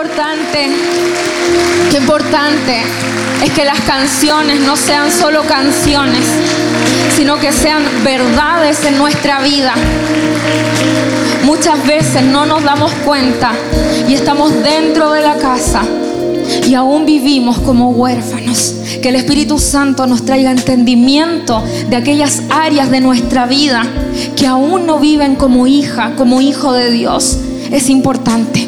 importante, qué importante es que las canciones no sean solo canciones, sino que sean verdades en nuestra vida. Muchas veces no nos damos cuenta y estamos dentro de la casa y aún vivimos como huérfanos. Que el Espíritu Santo nos traiga entendimiento de aquellas áreas de nuestra vida que aún no viven como hija, como hijo de Dios. Es importante.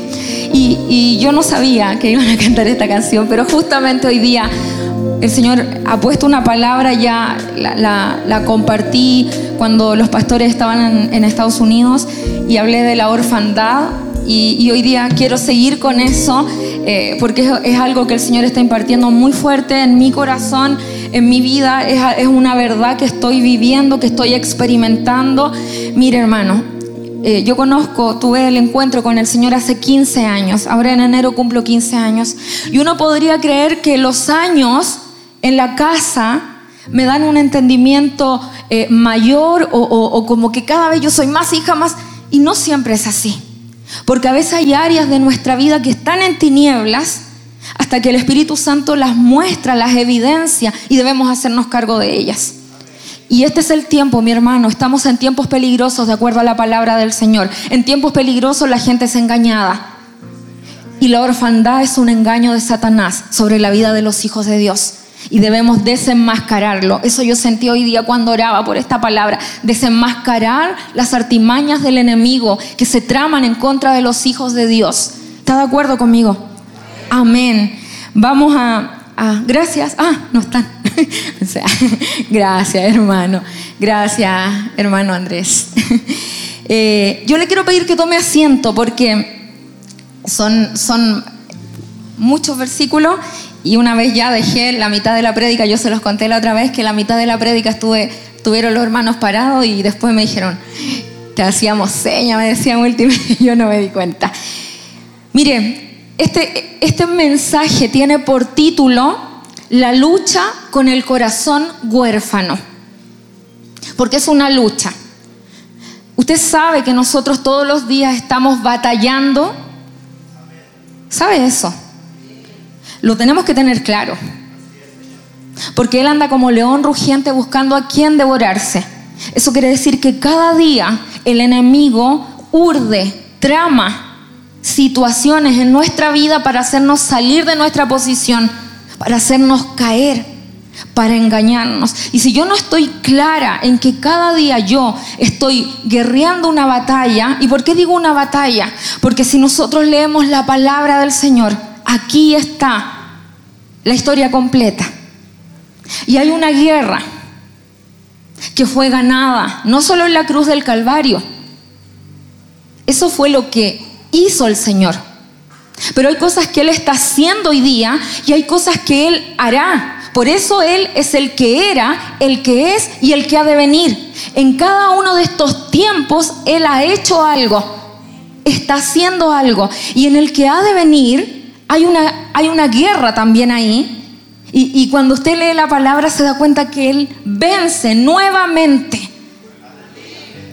Y, yo no sabía que iban a cantar esta canción, pero justamente hoy día el Señor ha puesto una palabra, ya la, compartí cuando los pastores estaban en, Estados Unidos y hablé de la orfandad y, hoy día quiero seguir con eso eh, porque es, algo que el Señor está impartiendo muy fuerte en mi corazón, en mi vida, es, es una verdad que estoy viviendo, que estoy experimentando. Mire hermano, eh, yo conozco, tuve el encuentro con el Señor hace 15 años, ahora en enero cumplo 15 años, y uno podría creer que los años en la casa me dan un entendimiento eh, mayor o, como que cada vez yo soy más hija, más... Y no siempre es así, porque a veces hay áreas de nuestra vida que están en tinieblas hasta que el Espíritu Santo las muestra, las evidencia y debemos hacernos cargo de ellas. Y este es el tiempo, mi hermano. Estamos en tiempos peligrosos, de acuerdo a la palabra del Señor. En tiempos peligrosos la gente es engañada. Y la orfandad es un engaño de Satanás sobre la vida de los hijos de Dios. Y debemos desenmascararlo. Eso yo sentí hoy día cuando oraba por esta palabra. Desenmascarar las artimañas del enemigo que se traman en contra de los hijos de Dios. ¿Está de acuerdo conmigo? Amén. Vamos a, Ah, gracias. Ah, no están. o sea, gracias, hermano. Gracias, hermano Andrés. Eh, yo le quiero pedir que tome asiento porque son, son muchos versículos y una vez ya dejé la mitad de la prédica, yo se los conté la otra vez que la mitad de la prédica estuve, estuvieron los hermanos parados y después me dijeron, te hacíamos seña, me decían último y yo no me di cuenta. Mire, este, este mensaje tiene por título La lucha con el corazón huérfano, porque es una lucha. Usted sabe que nosotros todos los días estamos batallando. ¿Sabe eso? Lo tenemos que tener claro. Porque Él anda como león rugiente buscando a quien devorarse. Eso quiere decir que cada día el enemigo urde, trama, situaciones en nuestra vida para hacernos salir de nuestra posición, para hacernos caer, para engañarnos. Y si yo no estoy clara en que cada día yo estoy guerreando una batalla, ¿y por qué digo una batalla? Porque si nosotros leemos la palabra del Señor, aquí está la historia completa. Y hay una guerra que fue ganada, no solo en la cruz del Calvario, eso fue lo que hizo el Señor. Pero hay cosas que Él está haciendo hoy día y hay cosas que Él hará. Por eso Él es el que era, el que es y el que ha de venir. En cada uno de estos tiempos Él ha hecho algo, está haciendo algo. Y en el que ha de venir hay una, hay una guerra también ahí. Y, y cuando usted lee la palabra se da cuenta que Él vence nuevamente.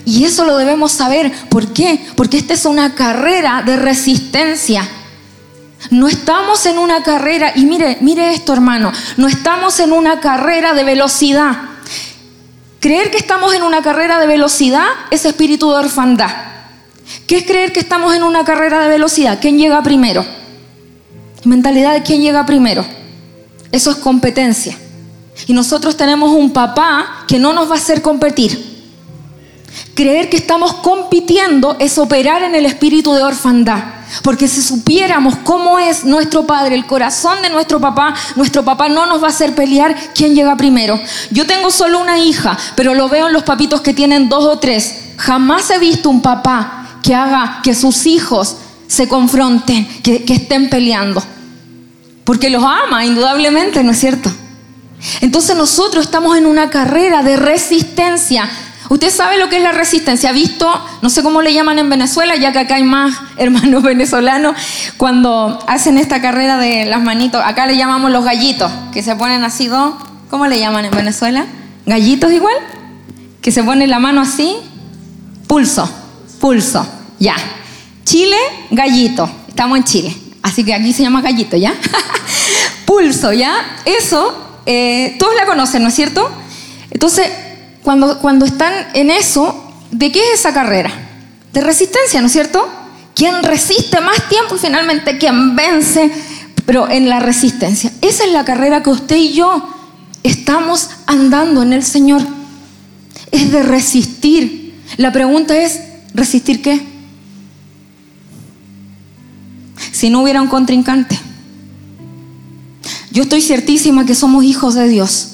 Y eso lo debemos saber. ¿Por qué? Porque esta es una carrera de resistencia. No estamos en una carrera, y mire, mire esto hermano, no estamos en una carrera de velocidad. Creer que estamos en una carrera de velocidad es espíritu de orfandad. ¿Qué es creer que estamos en una carrera de velocidad? ¿Quién llega primero? Mentalidad de quién llega primero. Eso es competencia. Y nosotros tenemos un papá que no nos va a hacer competir. Creer que estamos compitiendo es operar en el espíritu de orfandad. Porque si supiéramos cómo es nuestro padre, el corazón de nuestro papá, nuestro papá no nos va a hacer pelear quién llega primero. Yo tengo solo una hija, pero lo veo en los papitos que tienen dos o tres. Jamás he visto un papá que haga que sus hijos se confronten, que, estén peleando. Porque los ama, indudablemente, ¿no es cierto? Entonces nosotros estamos en una carrera de resistencia Usted sabe lo que es la resistencia. Ha visto, no sé cómo le llaman en Venezuela, ya que acá hay más hermanos venezolanos, cuando hacen esta carrera de las manitos, acá le llamamos los gallitos, que se ponen así dos, ¿cómo le llaman en Venezuela? ¿Gallitos igual? Que se pone la mano así, pulso, pulso, ya. Chile, gallito, estamos en Chile, Así que aquí se llama gallito, ¿ya? Pulso, ¿ya? Eso, eh, todos la conocen, ¿no es cierto? Entonces, cuando, cuando están en eso, ¿de qué es esa carrera? De resistencia, ¿no es cierto? ¿Quién resiste más tiempo y finalmente quién vence? Pero en la resistencia. Esa es la carrera que usted y yo estamos andando en el Señor. Es de resistir. La pregunta es, ¿resistir qué? Si no hubiera un contrincante. Yo estoy ciertísima que somos hijos de Dios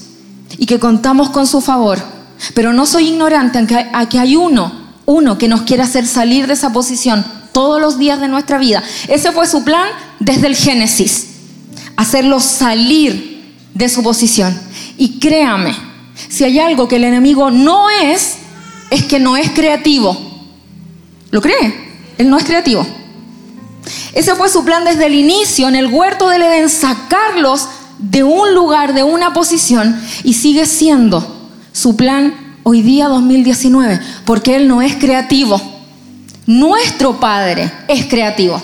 y que contamos con su favor, pero no soy ignorante a que hay uno, uno que nos quiere hacer salir de esa posición todos los días de nuestra vida. Ese fue su plan desde el Génesis, hacerlo salir de su posición. Y créame, si hay algo que el enemigo no es, es que no es creativo. ¿Lo cree? Él no es creativo. Ese fue su plan desde el inicio, en el huerto del Edén, sacarlos de un lugar, de una posición, y sigue siendo su plan hoy día 2019, porque Él no es creativo. Nuestro Padre es creativo,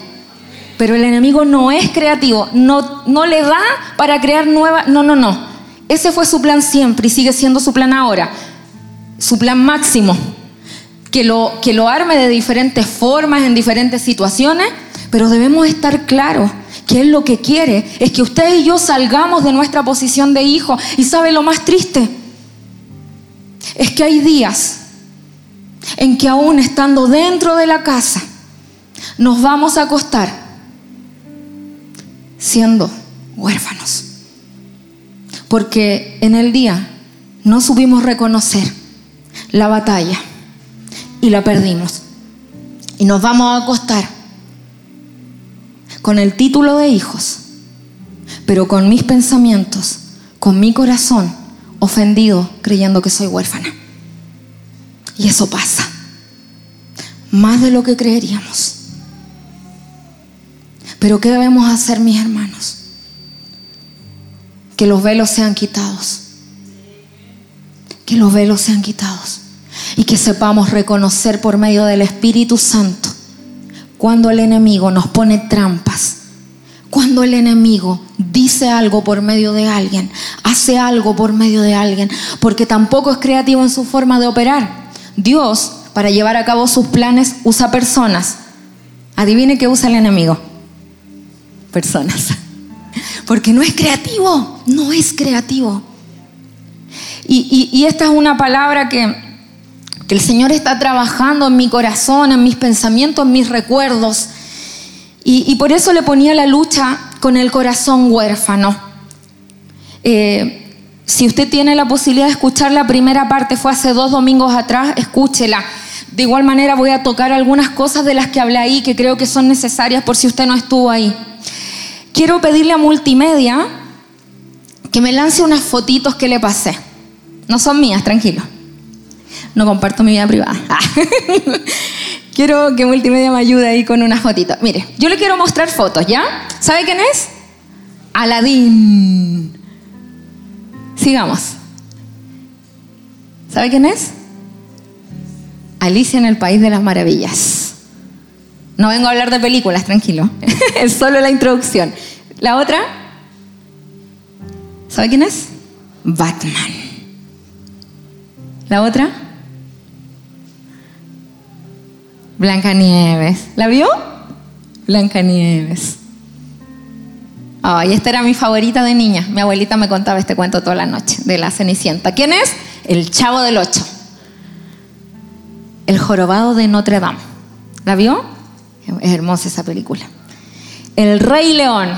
pero el enemigo no es creativo, no, no le da para crear nueva, no, no, no. Ese fue su plan siempre y sigue siendo su plan ahora, su plan máximo, que lo, que lo arme de diferentes formas, en diferentes situaciones, pero debemos estar claros que Él lo que quiere es que usted y yo salgamos de nuestra posición de hijo. Y sabe lo más triste, es que hay días en que aún estando dentro de la casa, nos vamos a acostar siendo huérfanos. Porque en el día no supimos reconocer la batalla y la perdimos. Y nos vamos a acostar con el título de hijos, pero con mis pensamientos, con mi corazón ofendido creyendo que soy huérfana. Y eso pasa, más de lo que creeríamos. Pero ¿qué debemos hacer, mis hermanos? Que los velos sean quitados. Que los velos sean quitados. Y que sepamos reconocer por medio del Espíritu Santo cuando el enemigo nos pone trampas, cuando el enemigo dice algo por medio de alguien, hace algo por medio de alguien, porque tampoco es creativo en su forma de operar. Dios, para llevar a cabo sus planes, usa personas. Adivine qué usa el enemigo. Personas. Porque no es creativo, no es creativo. Y, esta es una palabra que el Señor está trabajando en mi corazón, en mis pensamientos, en mis recuerdos. Y, por eso le ponía la lucha con el corazón huérfano. Eh, si usted tiene la posibilidad de escuchar la primera parte, fue hace dos domingos atrás, escúchela. De igual manera voy a tocar algunas cosas de las que hablé ahí que creo que son necesarias por si usted no estuvo ahí. Quiero pedirle a Multimedia que me lance unas fotitos que le pasé. No son mías, tranquilo. No comparto mi vida privada. quiero que Multimedia me ayude ahí con unas fotitos. Mire, yo le quiero mostrar fotos, ¿ya? ¿Sabe quién es? Aladín. Sigamos. ¿Sabe quién es? Alicia en el País de las Maravillas. No vengo a hablar de películas, tranquilo. es solo la introducción. La otra, ¿sabe quién es? Batman. La otra, Blanca Nieves. ¿La vio? Blanca Nieves. Ay, esta era mi favorita de niña. Mi abuelita me contaba este cuento toda la noche de la Cenicienta. ¿Quién es? El Chavo del Ocho. El Jorobado de Notre Dame. ¿La vio? Es hermosa esa película. El Rey León.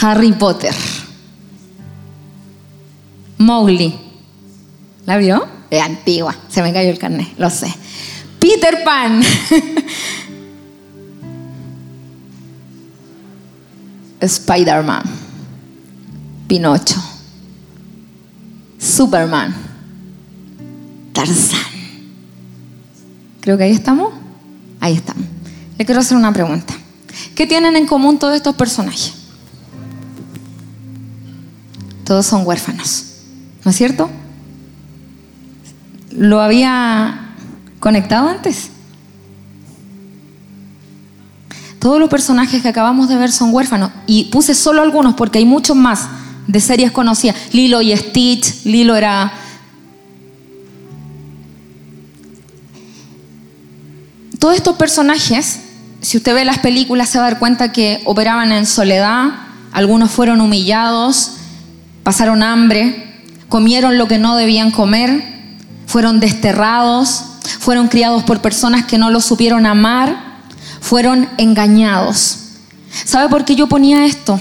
Harry Potter. Mowgli. ¿La vio? Es antigua, se me cayó el carnet, lo sé. Peter Pan. Spider-Man. Pinocho. Superman. Tarzán. Creo que ahí estamos. Ahí estamos. Le quiero hacer una pregunta. ¿Qué tienen en común todos estos personajes? Todos son huérfanos. ¿No es cierto? ¿Lo había conectado antes? Todos los personajes que acabamos de ver son huérfanos. Y puse solo algunos porque hay muchos más de series conocidas. Lilo y Stitch. Lilo era... Todos estos personajes, si usted ve las películas, se va a dar cuenta que operaban en soledad. Algunos fueron humillados, pasaron hambre, comieron lo que no debían comer, fueron desterrados, fueron criados por personas que no los supieron amar fueron engañados. ¿Sabe por qué yo ponía esto?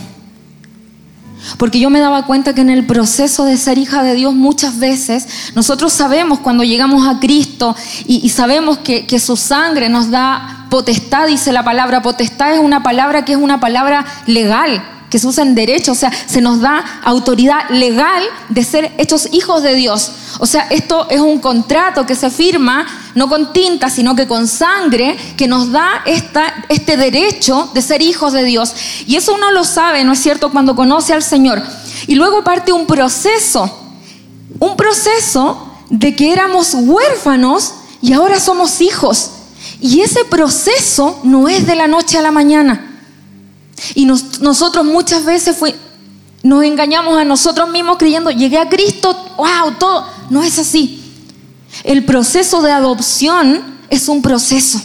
Porque yo me daba cuenta que en el proceso de ser hija de Dios muchas veces nosotros sabemos cuando llegamos a Cristo y, sabemos que, que su sangre nos da potestad, dice la palabra, potestad es una palabra que es una palabra legal que se usa en derecho, o sea, se nos da autoridad legal de ser hechos hijos de Dios. O sea, esto es un contrato que se firma no con tinta, sino que con sangre, que nos da esta, este derecho de ser hijos de Dios. Y eso uno lo sabe, ¿no es cierto?, cuando conoce al Señor. Y luego parte un proceso, un proceso de que éramos huérfanos y ahora somos hijos. Y ese proceso no es de la noche a la mañana. Y nosotros muchas veces nos engañamos a nosotros mismos creyendo, llegué a Cristo, wow, todo. No es así. El proceso de adopción es un proceso.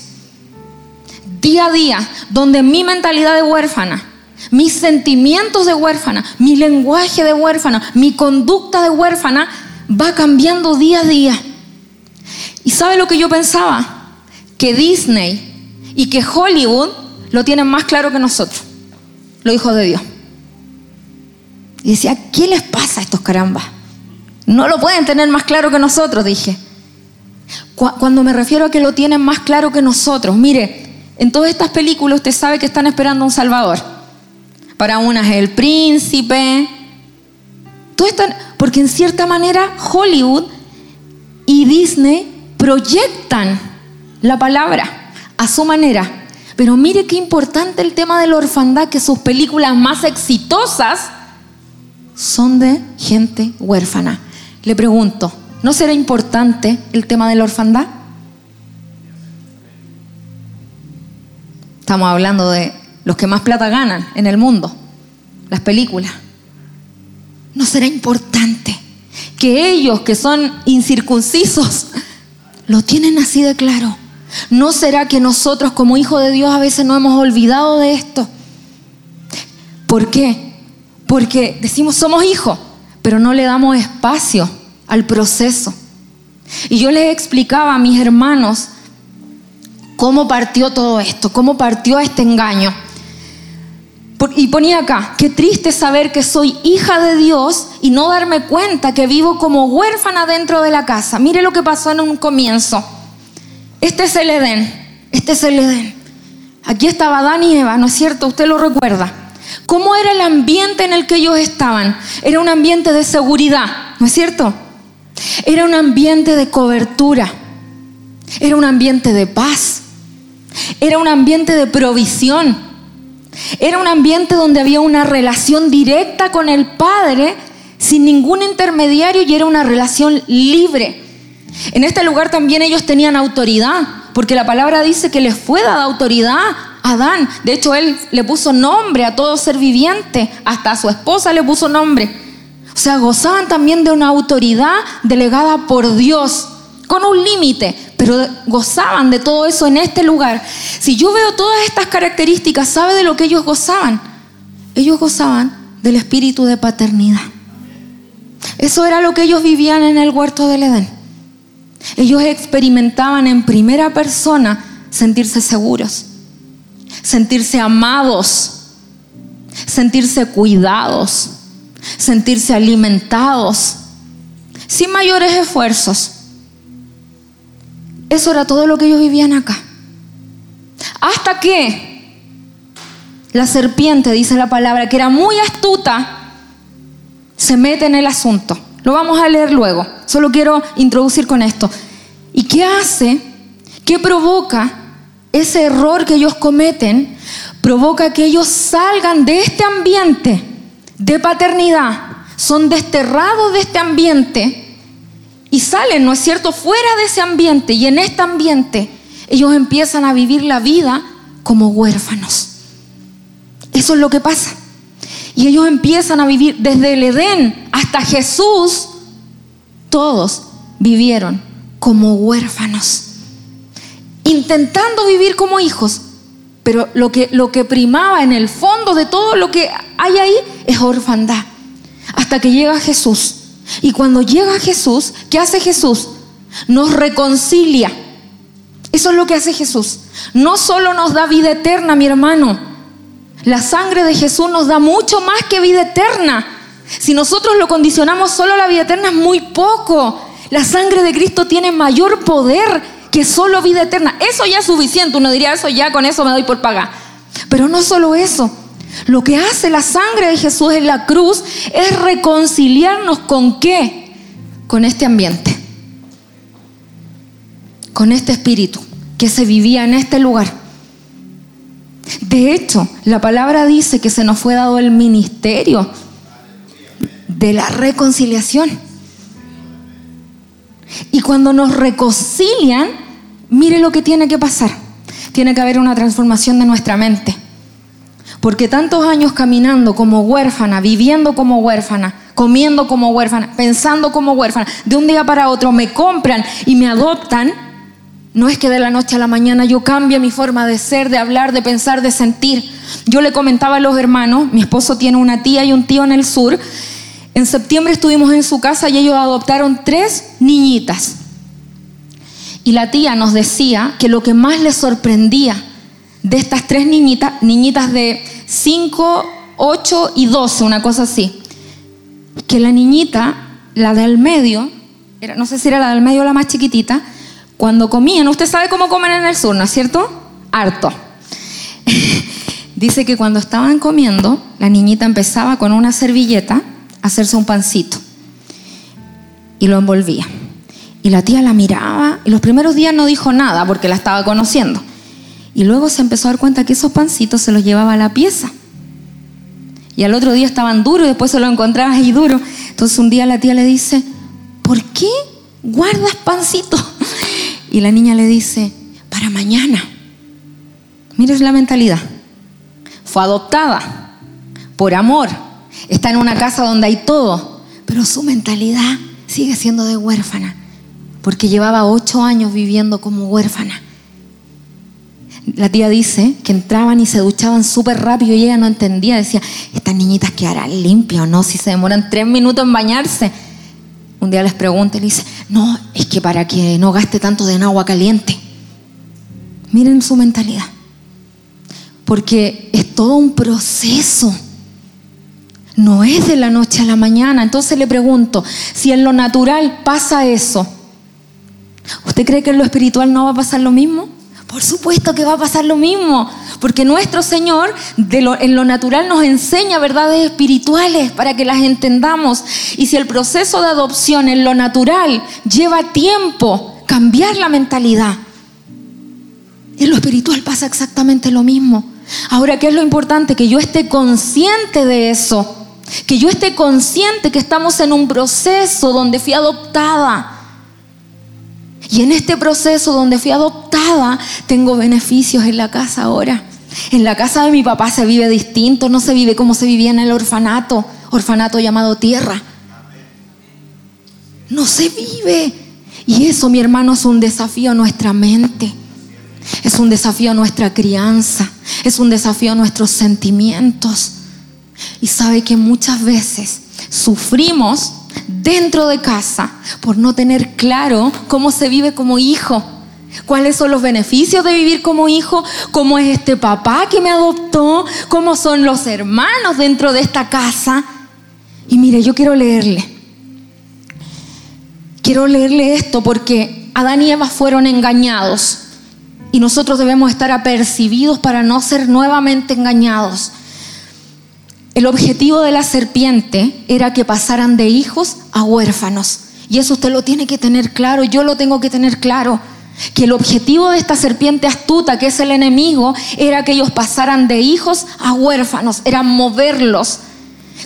Día a día, donde mi mentalidad de huérfana, mis sentimientos de huérfana, mi lenguaje de huérfana, mi conducta de huérfana va cambiando día a día. ¿Y sabe lo que yo pensaba? Que Disney y que Hollywood lo tienen más claro que nosotros los hijos de Dios. Y decía, ¿qué les pasa a estos carambas? No lo pueden tener más claro que nosotros, dije. Cuando me refiero a que lo tienen más claro que nosotros, mire, en todas estas películas usted sabe que están esperando un Salvador. Para unas es el príncipe. Todo están, porque en cierta manera Hollywood y Disney proyectan la palabra a su manera. Pero mire qué importante el tema de la orfandad, que sus películas más exitosas son de gente huérfana. Le pregunto, ¿no será importante el tema de la orfandad? Estamos hablando de los que más plata ganan en el mundo, las películas. ¿No será importante que ellos que son incircuncisos lo tienen así de claro? ¿No será que nosotros como hijos de Dios a veces no hemos olvidado de esto? ¿Por qué? Porque decimos somos hijos, pero no le damos espacio al proceso. Y yo les explicaba a mis hermanos cómo partió todo esto, cómo partió este engaño. Y ponía acá, qué triste saber que soy hija de Dios y no darme cuenta que vivo como huérfana dentro de la casa. Mire lo que pasó en un comienzo. Este es el Edén, este es el Edén. Aquí estaba Adán y Eva, ¿no es cierto? Usted lo recuerda. ¿Cómo era el ambiente en el que ellos estaban? Era un ambiente de seguridad, ¿no es cierto? Era un ambiente de cobertura. Era un ambiente de paz. Era un ambiente de provisión. Era un ambiente donde había una relación directa con el Padre sin ningún intermediario y era una relación libre. En este lugar también ellos tenían autoridad, porque la palabra dice que les fue dada autoridad a Adán. De hecho, él le puso nombre a todo ser viviente, hasta a su esposa le puso nombre. O sea, gozaban también de una autoridad delegada por Dios, con un límite, pero gozaban de todo eso en este lugar. Si yo veo todas estas características, ¿sabe de lo que ellos gozaban? Ellos gozaban del espíritu de paternidad. Eso era lo que ellos vivían en el huerto del Edén. Ellos experimentaban en primera persona sentirse seguros, sentirse amados, sentirse cuidados, sentirse alimentados, sin mayores esfuerzos. Eso era todo lo que ellos vivían acá. Hasta que la serpiente, dice la palabra, que era muy astuta, se mete en el asunto. Lo vamos a leer luego. Solo quiero introducir con esto. ¿Y qué hace? ¿Qué provoca ese error que ellos cometen? Provoca que ellos salgan de este ambiente de paternidad. Son desterrados de este ambiente y salen, ¿no es cierto?, fuera de ese ambiente. Y en este ambiente ellos empiezan a vivir la vida como huérfanos. Eso es lo que pasa. Y ellos empiezan a vivir desde el Edén hasta Jesús. Todos vivieron como huérfanos, intentando vivir como hijos. Pero lo que, lo que primaba en el fondo de todo lo que hay ahí es orfandad. Hasta que llega Jesús. Y cuando llega Jesús, ¿qué hace Jesús? Nos reconcilia. Eso es lo que hace Jesús. No solo nos da vida eterna, mi hermano. La sangre de Jesús nos da mucho más que vida eterna. Si nosotros lo condicionamos solo a la vida eterna es muy poco. La sangre de Cristo tiene mayor poder que solo vida eterna. Eso ya es suficiente. Uno diría, eso ya con eso me doy por pagar. Pero no solo eso. Lo que hace la sangre de Jesús en la cruz es reconciliarnos con qué? Con este ambiente. Con este espíritu que se vivía en este lugar. De hecho, la palabra dice que se nos fue dado el ministerio de la reconciliación. Y cuando nos reconcilian, mire lo que tiene que pasar. Tiene que haber una transformación de nuestra mente. Porque tantos años caminando como huérfana, viviendo como huérfana, comiendo como huérfana, pensando como huérfana, de un día para otro me compran y me adoptan, no es que de la noche a la mañana yo cambie mi forma de ser, de hablar, de pensar, de sentir. Yo le comentaba a los hermanos, mi esposo tiene una tía y un tío en el sur, en septiembre estuvimos en su casa y ellos adoptaron tres niñitas. Y la tía nos decía que lo que más les sorprendía de estas tres niñitas, niñitas de 5, 8 y 12, una cosa así, que la niñita, la del medio, no sé si era la del medio o la más chiquitita, cuando comían, usted sabe cómo comen en el sur, ¿no es cierto? Harto. Dice que cuando estaban comiendo, la niñita empezaba con una servilleta hacerse un pancito y lo envolvía. Y la tía la miraba y los primeros días no dijo nada porque la estaba conociendo. Y luego se empezó a dar cuenta que esos pancitos se los llevaba a la pieza. Y al otro día estaban duros y después se lo encontraba ahí duro. Entonces un día la tía le dice, ¿por qué guardas pancitos? Y la niña le dice, para mañana. Mires la mentalidad. Fue adoptada por amor está en una casa donde hay todo, pero su mentalidad sigue siendo de huérfana, porque llevaba ocho años viviendo como huérfana. La tía dice que entraban y se duchaban súper rápido y ella no entendía. Decía, estas niñitas quedarán limpias o no, si se demoran tres minutos en bañarse. Un día les pregunta y le dice, no, es que para que no gaste tanto de agua caliente. Miren su mentalidad. Porque es todo un proceso. No es de la noche a la mañana. Entonces le pregunto, si en lo natural pasa eso, ¿usted cree que en lo espiritual no va a pasar lo mismo? Por supuesto que va a pasar lo mismo, porque nuestro Señor en lo natural nos enseña verdades espirituales para que las entendamos. Y si el proceso de adopción en lo natural lleva tiempo, cambiar la mentalidad, en lo espiritual pasa exactamente lo mismo. Ahora, ¿qué es lo importante? Que yo esté consciente de eso que yo esté consciente que estamos en un proceso donde fui adoptada. Y en este proceso donde fui adoptada, tengo beneficios en la casa ahora. En la casa de mi papá se vive distinto, no se vive como se vivía en el orfanato, orfanato llamado tierra. No se vive. Y eso, mi hermano, es un desafío a nuestra mente. Es un desafío a nuestra crianza. Es un desafío a nuestros sentimientos. Y sabe que muchas veces sufrimos dentro de casa por no tener claro cómo se vive como hijo. ¿Cuáles son los beneficios de vivir como hijo? ¿Cómo es este papá que me adoptó? ¿Cómo son los hermanos dentro de esta casa? Y mire, yo quiero leerle. Quiero leerle esto porque Adán y Eva fueron engañados y nosotros debemos estar apercibidos para no ser nuevamente engañados. El objetivo de la serpiente era que pasaran de hijos a huérfanos. Y eso usted lo tiene que tener claro, yo lo tengo que tener claro. Que el objetivo de esta serpiente astuta, que es el enemigo, era que ellos pasaran de hijos a huérfanos, era moverlos.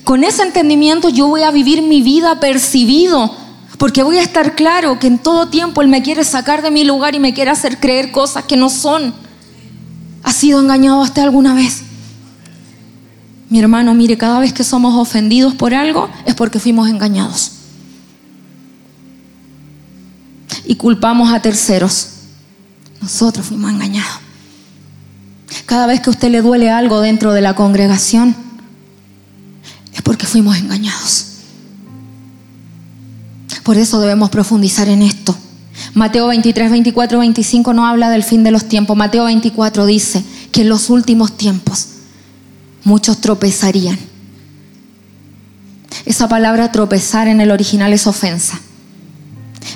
Con ese entendimiento yo voy a vivir mi vida percibido, porque voy a estar claro que en todo tiempo Él me quiere sacar de mi lugar y me quiere hacer creer cosas que no son. ¿Ha sido engañado usted alguna vez? Mi hermano, mire, cada vez que somos ofendidos por algo es porque fuimos engañados. Y culpamos a terceros. Nosotros fuimos engañados. Cada vez que a usted le duele algo dentro de la congregación, es porque fuimos engañados. Por eso debemos profundizar en esto. Mateo 23, 24, 25 no habla del fin de los tiempos. Mateo 24 dice que en los últimos tiempos muchos tropezarían. Esa palabra tropezar en el original es ofensa.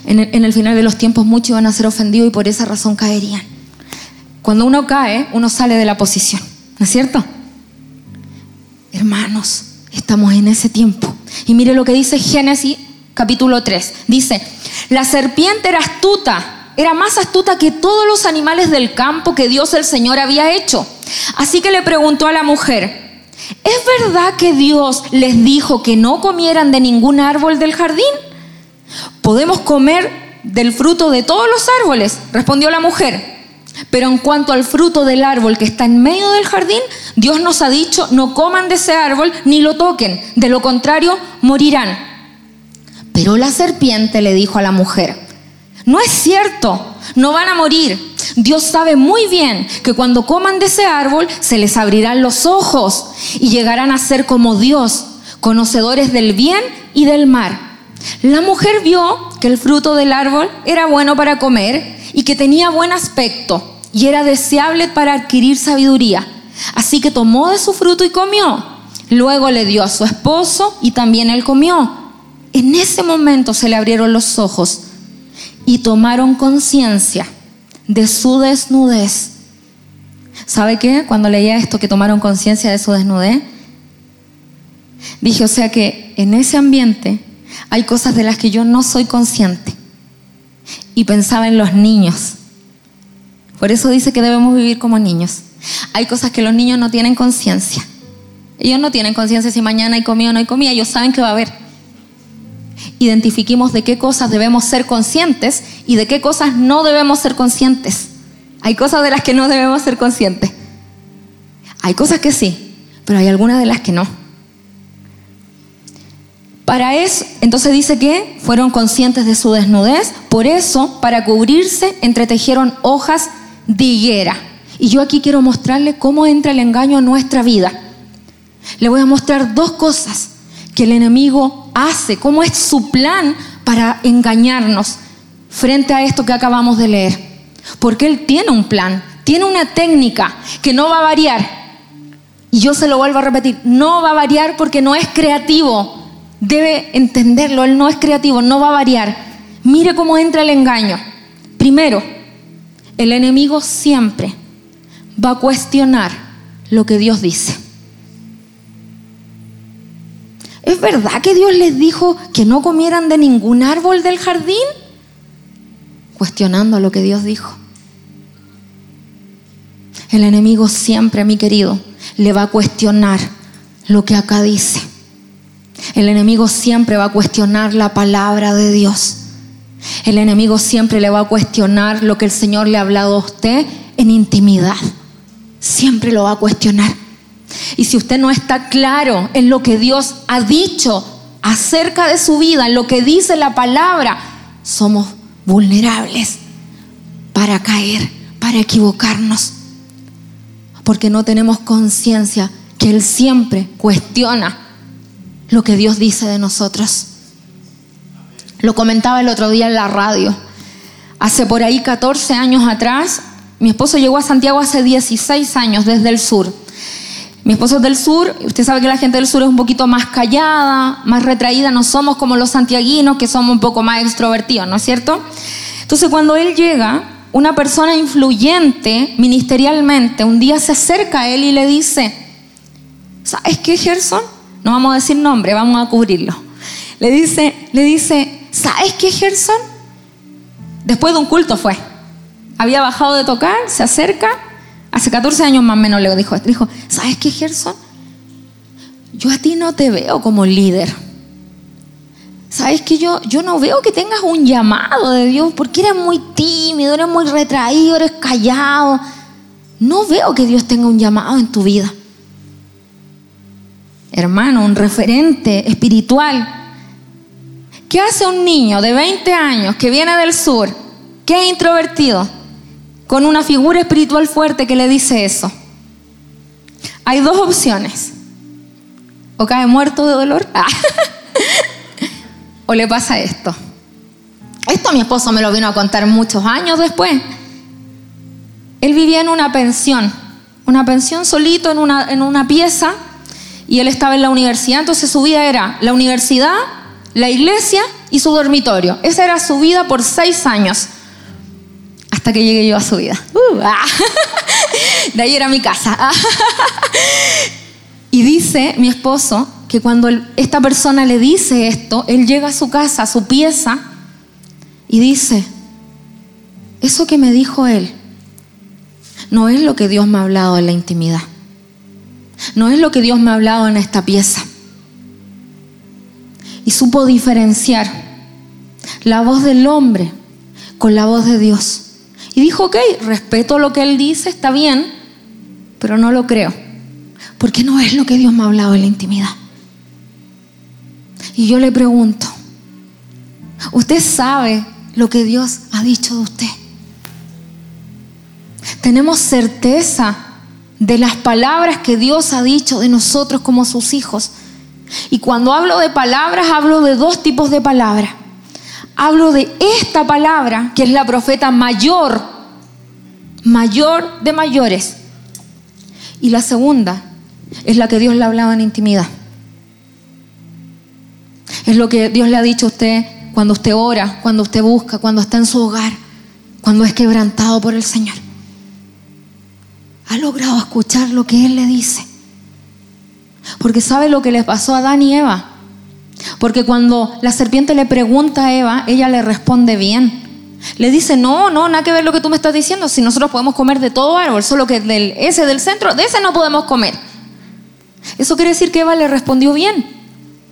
En el, final de los tiempos muchos iban a ser ofendidos y por esa razón caerían. Cuando uno cae, uno sale de la posición, ¿no es cierto? Hermanos, estamos en ese tiempo. Y mire lo que dice Génesis capítulo 3. Dice, la serpiente era astuta, era más astuta que todos los animales del campo que Dios el Señor había hecho. Así que le preguntó a la mujer, ¿es verdad que Dios les dijo que no comieran de ningún árbol del jardín? Podemos comer del fruto de todos los árboles, respondió la mujer. Pero en cuanto al fruto del árbol que está en medio del jardín, Dios nos ha dicho, no coman de ese árbol ni lo toquen, de lo contrario morirán. Pero la serpiente le dijo a la mujer, no es cierto, no van a morir. Dios sabe muy bien que cuando coman de ese árbol se les abrirán los ojos y llegarán a ser como Dios, conocedores del bien y del mal. La mujer vio que el fruto del árbol era bueno para comer y que tenía buen aspecto y era deseable para adquirir sabiduría. Así que tomó de su fruto y comió. Luego le dio a su esposo y también él comió. En ese momento se le abrieron los ojos y tomaron conciencia de su desnudez. ¿Sabe qué? Cuando leía esto que tomaron conciencia de su desnudez, dije, o sea que en ese ambiente hay cosas de las que yo no soy consciente. Y pensaba en los niños. Por eso dice que debemos vivir como niños. Hay cosas que los niños no tienen conciencia. Ellos no tienen conciencia si mañana hay comida o no hay comida. Ellos saben que va a haber. Identifiquemos de qué cosas debemos ser conscientes y de qué cosas no debemos ser conscientes. Hay cosas de las que no debemos ser conscientes. Hay cosas que sí, pero hay algunas de las que no. Para eso, entonces dice que fueron conscientes de su desnudez, por eso, para cubrirse, entretejieron hojas de higuera. Y yo aquí quiero mostrarle cómo entra el engaño a nuestra vida. Le voy a mostrar dos cosas el enemigo hace, cómo es su plan para engañarnos frente a esto que acabamos de leer. Porque él tiene un plan, tiene una técnica que no va a variar. Y yo se lo vuelvo a repetir, no va a variar porque no es creativo debe entenderlo, Él no es creativo, no va a variar. Mire cómo entra el engaño. Primero, el enemigo siempre va a cuestionar lo que Dios dice. ¿Es verdad que Dios les dijo que no comieran de ningún árbol del jardín? Cuestionando lo que Dios dijo. El enemigo siempre, mi querido, le va a cuestionar lo que acá dice. El enemigo siempre va a cuestionar la palabra de Dios. El enemigo siempre le va a cuestionar lo que el Señor le ha hablado a usted en intimidad. Siempre lo va a cuestionar. Y si usted no está claro en lo que Dios ha dicho acerca de su vida, en lo que dice la palabra, somos vulnerables para caer, para equivocarnos. Porque no tenemos conciencia que Él siempre cuestiona lo que Dios dice de nosotros. Lo comentaba el otro día en la radio. Hace por ahí 14 años atrás, mi esposo llegó a Santiago hace 16 años desde el sur. Mi esposo es del sur, usted sabe que la gente del sur es un poquito más callada, más retraída, no somos como los santiaguinos que somos un poco más extrovertidos, ¿no es cierto? Entonces cuando él llega, una persona influyente ministerialmente un día se acerca a él y le dice, ¿sabes qué, Gerson? no vamos a decir nombre, vamos a cubrirlo. Le dice, le dice, ¿sabes qué, Gerson? Después de un culto fue. Había bajado de tocar, se acerca, hace 14 años más o menos le dijo, dijo, ¿sabes qué, Gerson? Yo a ti no te veo como líder. ¿Sabes que yo, yo no veo que tengas un llamado de Dios porque eres muy tímido, eres muy retraído, eres callado. no veo que Dios tenga un llamado en tu vida. Hermano, un referente espiritual. ¿Qué hace un niño de 20 años que viene del sur, que es introvertido, con una figura espiritual fuerte que le dice eso? Hay dos opciones. O cae muerto de dolor, o le pasa esto. Esto mi esposo me lo vino a contar muchos años después. Él vivía en una pensión, una pensión solito en una, en una pieza, y él estaba en la universidad, entonces su vida era la universidad, la iglesia y su dormitorio. Esa era su vida por seis años, hasta que llegué yo a su vida. Uh, ah. De ahí era mi casa. Y dice mi esposo que cuando esta persona le dice esto, él llega a su casa, a su pieza, y dice, eso que me dijo él, no es lo que Dios me ha hablado en la intimidad. No es lo que Dios me ha hablado en esta pieza. Y supo diferenciar la voz del hombre con la voz de Dios. Y dijo, ok, respeto lo que él dice, está bien, pero no lo creo. Porque no es lo que Dios me ha hablado en la intimidad. Y yo le pregunto, ¿usted sabe lo que Dios ha dicho de usted? Tenemos certeza de las palabras que Dios ha dicho de nosotros como sus hijos. Y cuando hablo de palabras, hablo de dos tipos de palabras. Hablo de esta palabra, que es la profeta mayor, mayor de mayores. Y la segunda es la que Dios le ha hablado en intimidad. Es lo que Dios le ha dicho a usted cuando usted ora, cuando usted busca, cuando está en su hogar, cuando es quebrantado por el Señor ha logrado escuchar lo que Él le dice. Porque sabe lo que les pasó a Adán y Eva. Porque cuando la serpiente le pregunta a Eva, ella le responde bien. Le dice, no, no, nada que ver lo que tú me estás diciendo. Si nosotros podemos comer de todo árbol, solo que del, ese del centro, de ese no podemos comer. Eso quiere decir que Eva le respondió bien.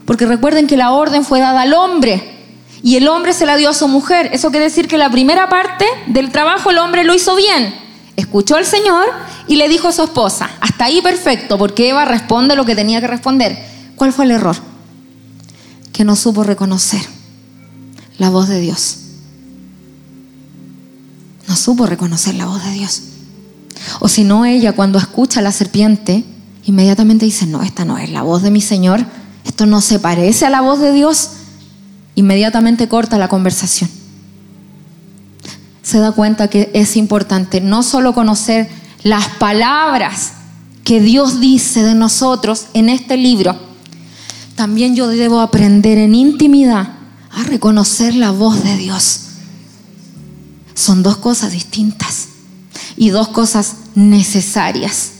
Porque recuerden que la orden fue dada al hombre y el hombre se la dio a su mujer. Eso quiere decir que la primera parte del trabajo el hombre lo hizo bien. Escuchó al Señor y le dijo a su esposa, hasta ahí perfecto, porque Eva responde lo que tenía que responder. ¿Cuál fue el error? Que no supo reconocer la voz de Dios. No supo reconocer la voz de Dios. O si no, ella cuando escucha a la serpiente, inmediatamente dice, no, esta no es la voz de mi Señor, esto no se parece a la voz de Dios. Inmediatamente corta la conversación. Se da cuenta que es importante no solo conocer las palabras que Dios dice de nosotros en este libro, también yo debo aprender en intimidad a reconocer la voz de Dios. Son dos cosas distintas y dos cosas necesarias.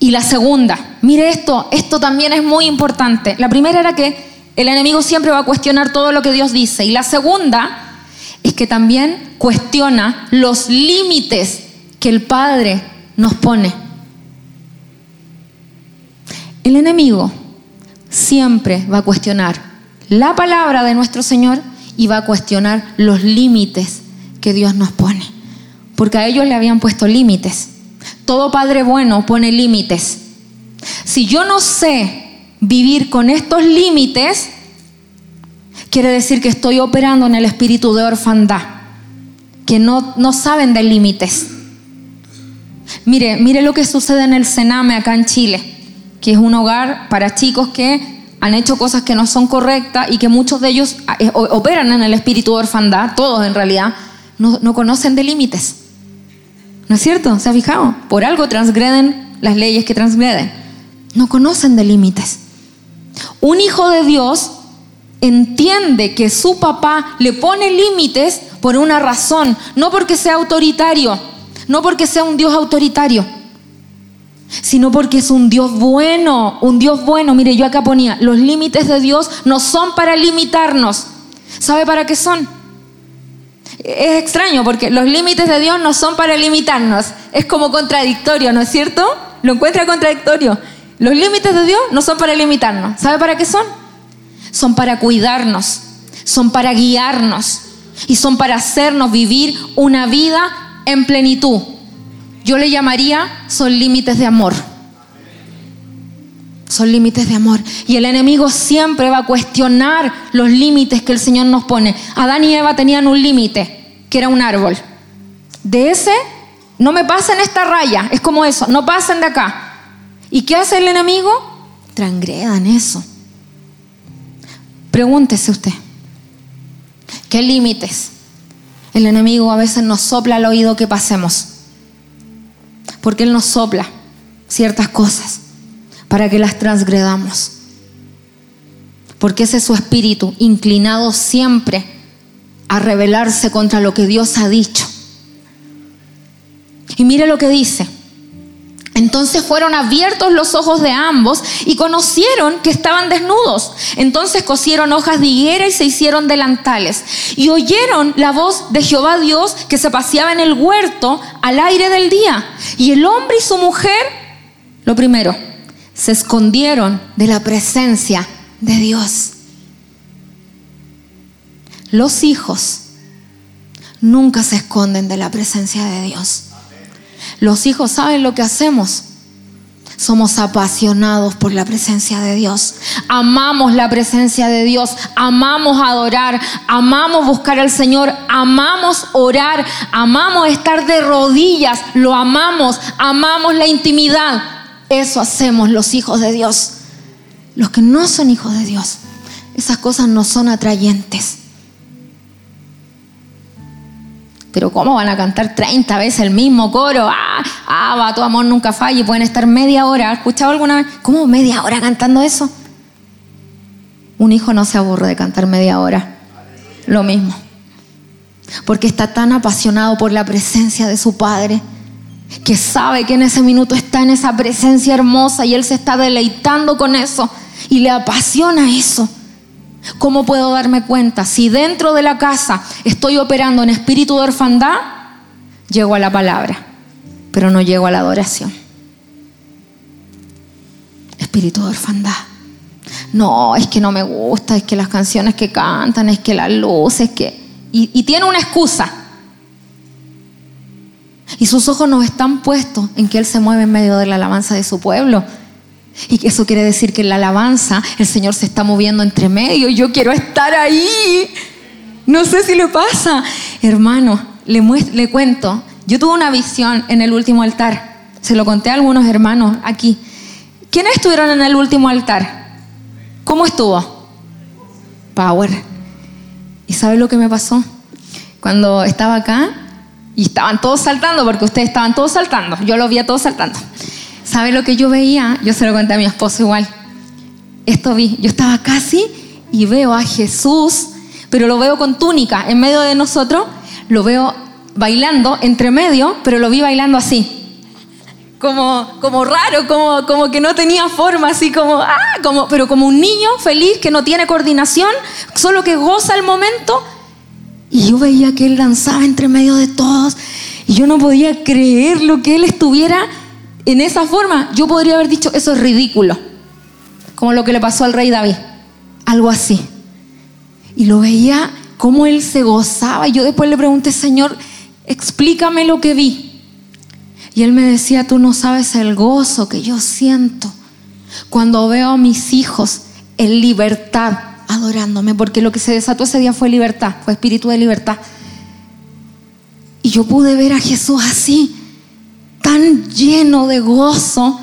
Y la segunda, mire esto, esto también es muy importante. La primera era que el enemigo siempre va a cuestionar todo lo que Dios dice. Y la segunda es que también cuestiona los límites que el Padre nos pone. El enemigo siempre va a cuestionar la palabra de nuestro Señor y va a cuestionar los límites que Dios nos pone. Porque a ellos le habían puesto límites. Todo padre bueno pone límites. Si yo no sé vivir con estos límites, quiere decir que estoy operando en el espíritu de orfandad, que no, no saben de límites. Mire, mire lo que sucede en el Sename acá en Chile, que es un hogar para chicos que han hecho cosas que no son correctas y que muchos de ellos eh, operan en el espíritu de orfandad, todos en realidad, no conocen de límites. ¿No es cierto? ¿Se ha fijado? Por algo transgreden las leyes que transgreden. No conocen de límites. Un hijo de Dios entiende que su papá le pone límites por una razón, no porque sea autoritario no porque sea un Dios autoritario, sino porque es un Dios bueno, un Dios bueno. Mire, yo acá ponía, los límites de Dios no son para limitarnos. ¿Sabe para qué son? Es extraño porque los límites de Dios no son para limitarnos. Es como contradictorio, ¿no es cierto? Lo encuentra contradictorio. Los límites de Dios no son para limitarnos. ¿Sabe para qué son? Son para cuidarnos, son para guiarnos y son para hacernos vivir una vida en plenitud. Yo le llamaría son límites de amor. Son límites de amor. Y el enemigo siempre va a cuestionar los límites que el Señor nos pone. Adán y Eva tenían un límite, que era un árbol. De ese, no me pasen esta raya. Es como eso, no pasen de acá. ¿Y qué hace el enemigo? Transgredan eso. Pregúntese usted, ¿qué límites? El enemigo a veces nos sopla al oído que pasemos. Porque Él nos sopla ciertas cosas para que las transgredamos. Porque ese es su espíritu, inclinado siempre a rebelarse contra lo que Dios ha dicho. Y mire lo que dice. Entonces fueron abiertos los ojos de ambos y conocieron que estaban desnudos. Entonces cosieron hojas de higuera y se hicieron delantales. Y oyeron la voz de Jehová Dios que se paseaba en el huerto al aire del día. Y el hombre y su mujer, lo primero, se escondieron de la presencia de Dios. Los hijos nunca se esconden de la presencia de Dios. Los hijos saben lo que hacemos. Somos apasionados por la presencia de Dios. Amamos la presencia de Dios. Amamos adorar. Amamos buscar al Señor. Amamos orar. Amamos estar de rodillas. Lo amamos. Amamos la intimidad. Eso hacemos los hijos de Dios. Los que no son hijos de Dios. Esas cosas no son atrayentes. Pero ¿cómo van a cantar 30 veces el mismo coro? Ah, ah, va, tu amor nunca falla y pueden estar media hora. ¿Has escuchado alguna vez? ¿Cómo media hora cantando eso? Un hijo no se aburre de cantar media hora. Lo mismo. Porque está tan apasionado por la presencia de su padre que sabe que en ese minuto está en esa presencia hermosa y él se está deleitando con eso y le apasiona eso. ¿Cómo puedo darme cuenta? Si dentro de la casa estoy operando en espíritu de orfandad, llego a la palabra, pero no llego a la adoración. Espíritu de orfandad. No, es que no me gusta, es que las canciones que cantan, es que la luz, es que... Y, y tiene una excusa. Y sus ojos no están puestos en que Él se mueve en medio de la alabanza de su pueblo y eso quiere decir que en la alabanza el Señor se está moviendo entre medio y yo quiero estar ahí. No sé si le pasa. Hermano, le, le cuento. Yo tuve una visión en el último altar. Se lo conté a algunos hermanos aquí. ¿Quiénes estuvieron en el último altar? ¿Cómo estuvo? Power. ¿Y sabe lo que me pasó? Cuando estaba acá y estaban todos saltando, porque ustedes estaban todos saltando. Yo lo vi a todos saltando. ¿Sabe lo que yo veía? Yo se lo conté a mi esposo igual. Esto vi. Yo estaba casi y veo a Jesús, pero lo veo con túnica en medio de nosotros. Lo veo bailando entre medio, pero lo vi bailando así. Como, como raro, como, como que no tenía forma, así como, ah, como, pero como un niño feliz que no tiene coordinación, solo que goza el momento. Y yo veía que él danzaba entre medio de todos. Y yo no podía creer lo que él estuviera en esa forma yo podría haber dicho, eso es ridículo, como lo que le pasó al rey David, algo así. Y lo veía como él se gozaba y yo después le pregunté, Señor, explícame lo que vi. Y él me decía, tú no sabes el gozo que yo siento cuando veo a mis hijos en libertad adorándome, porque lo que se desató ese día fue libertad, fue espíritu de libertad. Y yo pude ver a Jesús así, tan lleno de gozo,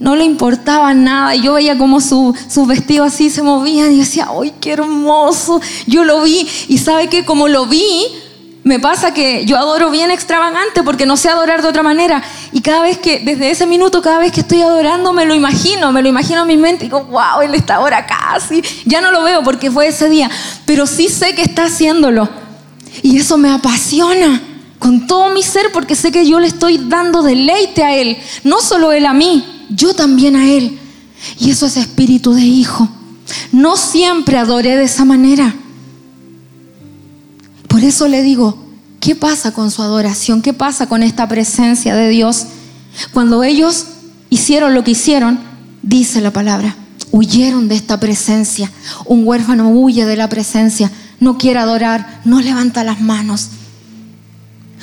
no le importaba nada. Yo veía como su, sus vestidos así se movían y decía, ¡ay, qué hermoso! Yo lo vi y sabe que como lo vi, me pasa que yo adoro bien extravagante porque no sé adorar de otra manera. Y cada vez que, desde ese minuto, cada vez que estoy adorando, me lo imagino, me lo imagino en mi mente y digo, wow, él está ahora casi. Ya no lo veo porque fue ese día, pero sí sé que está haciéndolo. Y eso me apasiona con todo mi ser porque sé que yo le estoy dando deleite a Él. No solo Él a mí, yo también a Él. Y eso es espíritu de hijo. No siempre adoré de esa manera. Por eso le digo, ¿qué pasa con su adoración? ¿Qué pasa con esta presencia de Dios? Cuando ellos hicieron lo que hicieron, dice la palabra, huyeron de esta presencia. Un huérfano huye de la presencia, no quiere adorar, no levanta las manos.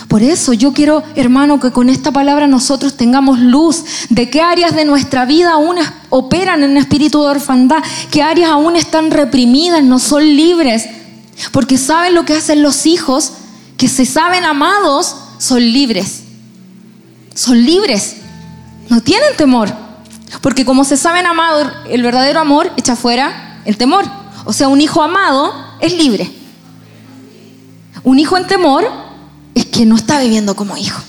Por eso yo quiero, hermano, que con esta palabra nosotros tengamos luz de qué áreas de nuestra vida aún operan en espíritu de orfandad, qué áreas aún están reprimidas, no son libres. Porque saben lo que hacen los hijos, que se saben amados, son libres. Son libres. No tienen temor. Porque como se saben amados, el verdadero amor echa fuera el temor. O sea, un hijo amado es libre. Un hijo en temor que no está viviendo como hijo.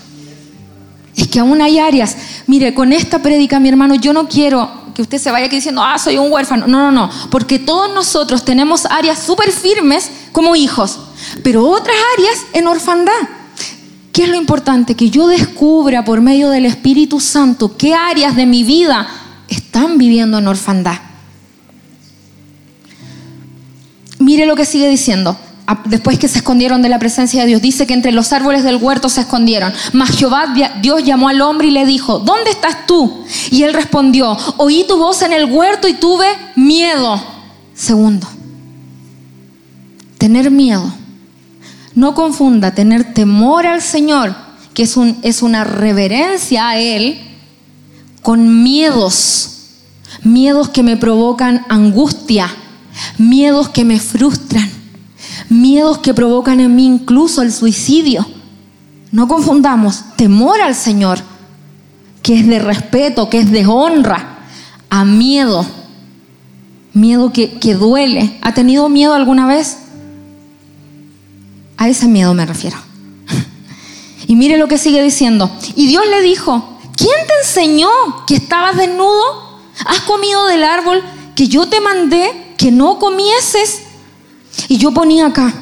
Es que aún hay áreas. Mire, con esta prédica, mi hermano, yo no quiero que usted se vaya aquí diciendo, ah, soy un huérfano. No, no, no. Porque todos nosotros tenemos áreas súper firmes como hijos, pero otras áreas en orfandad. ¿Qué es lo importante? Que yo descubra por medio del Espíritu Santo qué áreas de mi vida están viviendo en orfandad. Mire lo que sigue diciendo después que se escondieron de la presencia de Dios, dice que entre los árboles del huerto se escondieron. Mas Jehová, Dios llamó al hombre y le dijo, ¿dónde estás tú? Y él respondió, oí tu voz en el huerto y tuve miedo. Segundo, tener miedo. No confunda tener temor al Señor, que es, es una reverencia a Él, con miedos. Miedos que me provocan angustia, miedos que me frustran miedos que provocan en mí incluso el suicidio. No confundamos temor al Señor, que es de respeto, que es de honra, a miedo. Miedo que, que duele. ¿Ha tenido miedo alguna vez? A ese miedo me refiero. Y mire lo que sigue diciendo. Y Dios le dijo, ¿quién te enseñó que estabas desnudo? ¿Has comido del árbol que yo te mandé que no comieses? Y yo ponía acá,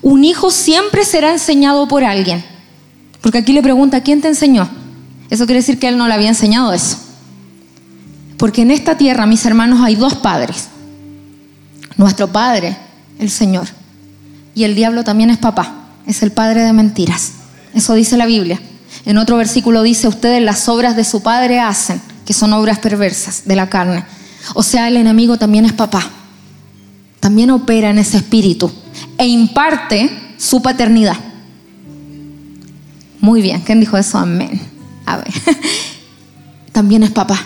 un hijo siempre será enseñado por alguien. Porque aquí le pregunta, ¿quién te enseñó? Eso quiere decir que él no le había enseñado eso. Porque en esta tierra, mis hermanos, hay dos padres. Nuestro padre, el Señor. Y el diablo también es papá. Es el padre de mentiras. Eso dice la Biblia. En otro versículo dice, ustedes las obras de su padre hacen, que son obras perversas de la carne. O sea, el enemigo también es papá también opera en ese espíritu e imparte su paternidad. Muy bien, ¿quién dijo eso? Amén. A ver, también es papá.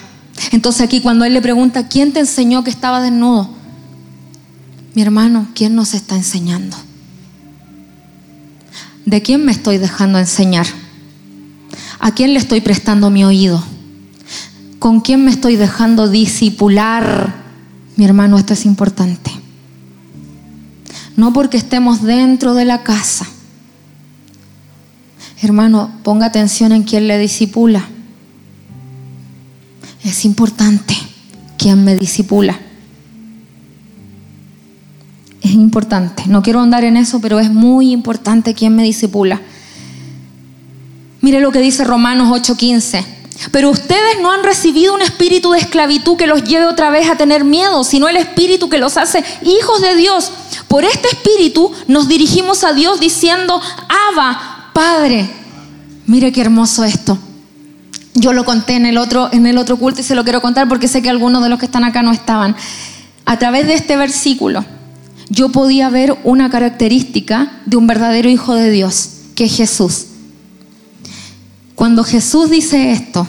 Entonces aquí cuando él le pregunta, ¿quién te enseñó que estaba desnudo? Mi hermano, ¿quién nos está enseñando? ¿De quién me estoy dejando enseñar? ¿A quién le estoy prestando mi oído? ¿Con quién me estoy dejando disipular? Mi hermano, esto es importante no porque estemos dentro de la casa. Hermano, ponga atención en quién le disipula. Es importante quién me disipula. Es importante. No quiero andar en eso, pero es muy importante quién me disipula. Mire lo que dice Romanos 8:15. Pero ustedes no han recibido un espíritu de esclavitud que los lleve otra vez a tener miedo, sino el espíritu que los hace hijos de Dios. Por este espíritu nos dirigimos a Dios diciendo, Abba, Padre. Mire qué hermoso esto. Yo lo conté en el otro, en el otro culto y se lo quiero contar porque sé que algunos de los que están acá no estaban. A través de este versículo, yo podía ver una característica de un verdadero hijo de Dios, que es Jesús. Cuando Jesús dice esto,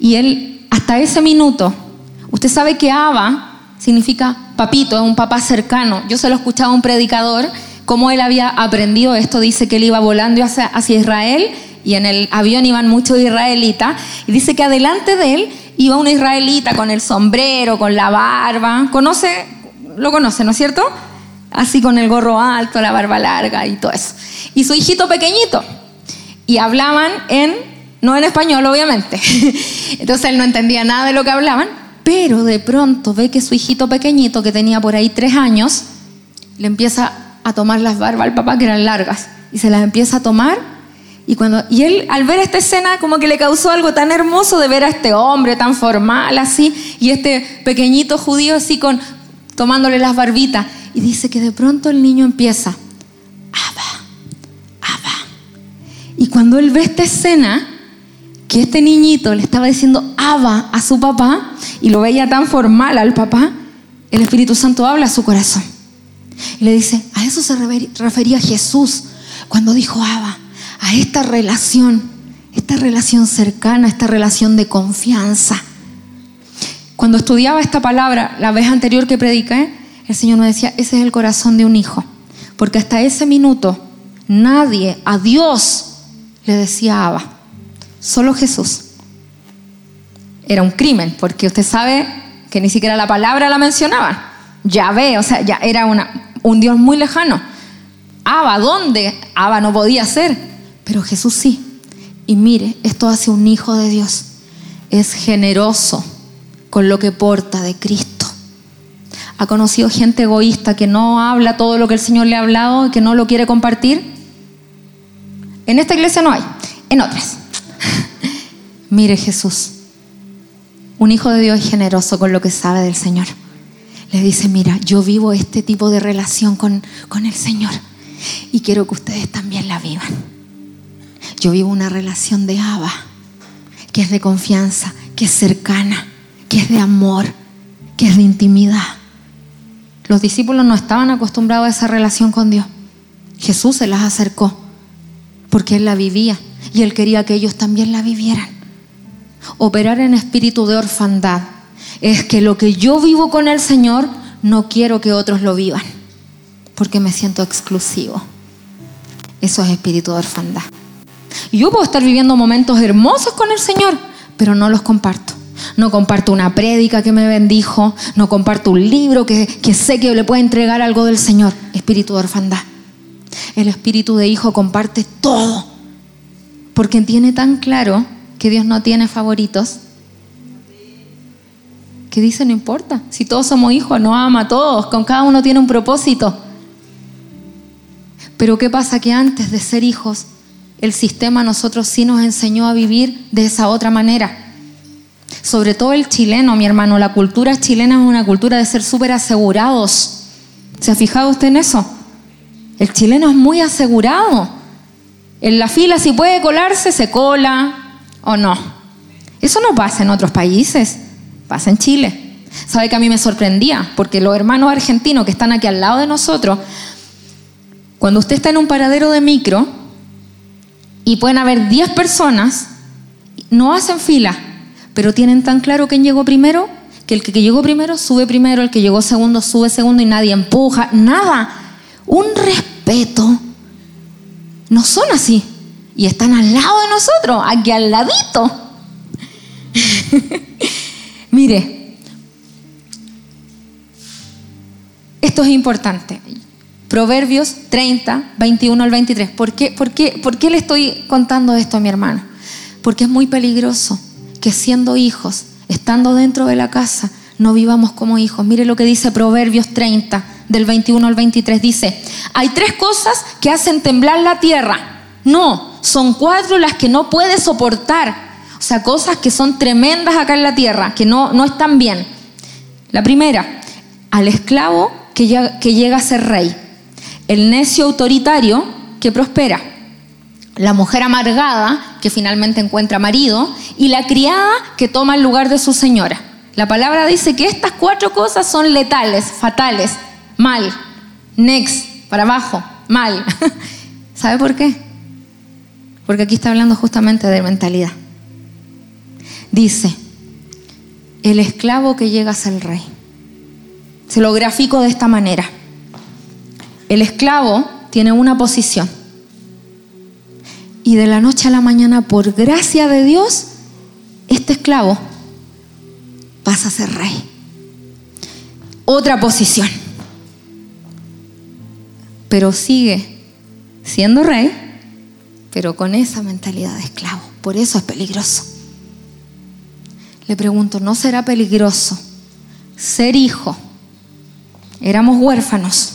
y él hasta ese minuto, usted sabe que Abba significa papito, es un papá cercano. Yo se lo escuchaba a un predicador, cómo él había aprendido esto, dice que él iba volando hacia, Israel y en el avión iban muchos israelitas, y dice que adelante de él iba un israelita con el sombrero, con la barba, conoce, lo conoce, ¿no es cierto? Así con el gorro alto, la barba larga y todo eso. Y su hijito pequeñito, y hablaban en, no en español obviamente, entonces él no entendía nada de lo que hablaban, pero de pronto ve que su hijito pequeñito, que tenía por ahí tres años, le empieza a tomar las barbas al papá que eran largas y se las empieza a tomar. Y, cuando, y él al ver esta escena como que le causó algo tan hermoso de ver a este hombre tan formal así y este pequeñito judío así con tomándole las barbitas. Y dice que de pronto el niño empieza, Y cuando él ve esta escena, que este niñito le estaba diciendo Abba a su papá y lo veía tan formal al papá, el Espíritu Santo habla a su corazón. Y le dice, a eso se refería Jesús cuando dijo Abba. a esta relación, esta relación cercana, esta relación de confianza. Cuando estudiaba esta palabra la vez anterior que prediqué, el Señor me decía, ese es el corazón de un hijo. Porque hasta ese minuto nadie a Dios le decía Abba, solo Jesús. Era un crimen, porque usted sabe que ni siquiera la palabra la mencionaban. Ya ve, o sea, ya era una, un Dios muy lejano. Abba, ¿dónde? Abba no podía ser, pero Jesús sí. Y mire, esto hace un hijo de Dios. Es generoso con lo que porta de Cristo. ¿Ha conocido gente egoísta que no habla todo lo que el Señor le ha hablado y que no lo quiere compartir? En esta iglesia no hay, en otras. Mire Jesús, un hijo de Dios es generoso con lo que sabe del Señor. Le dice, mira, yo vivo este tipo de relación con, con el Señor y quiero que ustedes también la vivan. Yo vivo una relación de Abba, que es de confianza, que es cercana, que es de amor, que es de intimidad. Los discípulos no estaban acostumbrados a esa relación con Dios. Jesús se las acercó porque Él la vivía y Él quería que ellos también la vivieran. Operar en espíritu de orfandad es que lo que yo vivo con el Señor no quiero que otros lo vivan porque me siento exclusivo. Eso es espíritu de orfandad. Yo puedo estar viviendo momentos hermosos con el Señor, pero no los comparto. No comparto una prédica que me bendijo, no comparto un libro que, que sé que le puede entregar algo del Señor. Espíritu de orfandad. El espíritu de hijo comparte todo, porque tiene tan claro que Dios no tiene favoritos, que dice no importa, si todos somos hijos, no ama a todos, con cada uno tiene un propósito. Pero ¿qué pasa? Que antes de ser hijos, el sistema a nosotros sí nos enseñó a vivir de esa otra manera. Sobre todo el chileno, mi hermano, la cultura chilena es una cultura de ser súper asegurados. ¿Se ha fijado usted en eso? El chileno es muy asegurado. En la fila si puede colarse, se cola o no. Eso no pasa en otros países, pasa en Chile. ¿Sabe que a mí me sorprendía? Porque los hermanos argentinos que están aquí al lado de nosotros cuando usted está en un paradero de micro y pueden haber 10 personas, no hacen fila, pero tienen tan claro quién llegó primero que el que llegó primero sube primero, el que llegó segundo sube segundo y nadie empuja, nada. Un respeto. No son así. Y están al lado de nosotros, aquí al ladito. Mire, esto es importante. Proverbios 30, 21 al 23. ¿Por qué, por, qué, ¿Por qué le estoy contando esto a mi hermano? Porque es muy peligroso que siendo hijos, estando dentro de la casa, no vivamos como hijos. Mire lo que dice Proverbios 30, del 21 al 23. Dice, hay tres cosas que hacen temblar la tierra. No, son cuatro las que no puede soportar. O sea, cosas que son tremendas acá en la tierra, que no, no están bien. La primera, al esclavo que que llega a ser rey el necio autoritario que prospera, la mujer amargada que finalmente encuentra marido y la criada que toma el lugar de su señora. La palabra dice que estas cuatro cosas son letales, fatales, mal, next, para abajo, mal. ¿Sabe por qué? Porque aquí está hablando justamente de mentalidad. Dice, el esclavo que llega a ser rey. Se lo grafico de esta manera. El esclavo tiene una posición. Y de la noche a la mañana, por gracia de Dios, este esclavo pasa a ser rey. Otra posición. Pero sigue siendo rey, pero con esa mentalidad de esclavo. Por eso es peligroso. Le pregunto, ¿no será peligroso ser hijo? Éramos huérfanos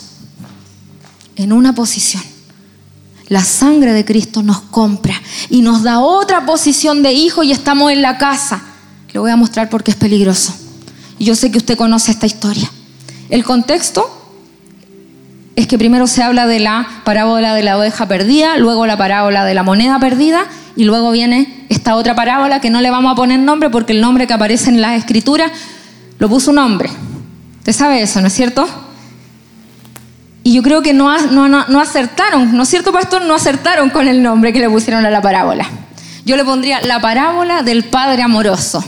en una posición. La sangre de Cristo nos compra y nos da otra posición de hijo y estamos en la casa. Le voy a mostrar por qué es peligroso. Yo sé que usted conoce esta historia. El contexto es que primero se habla de la parábola de la oveja perdida, luego la parábola de la moneda perdida y luego viene esta otra parábola que no le vamos a poner nombre porque el nombre que aparece en la escritura lo puso un hombre. Usted sabe eso, ¿no es cierto? Y yo creo que no, no, no, acertaron, ¿no es cierto, pastor? No acertaron con el nombre que le pusieron a la parábola. Yo le pondría la parábola del Padre amoroso.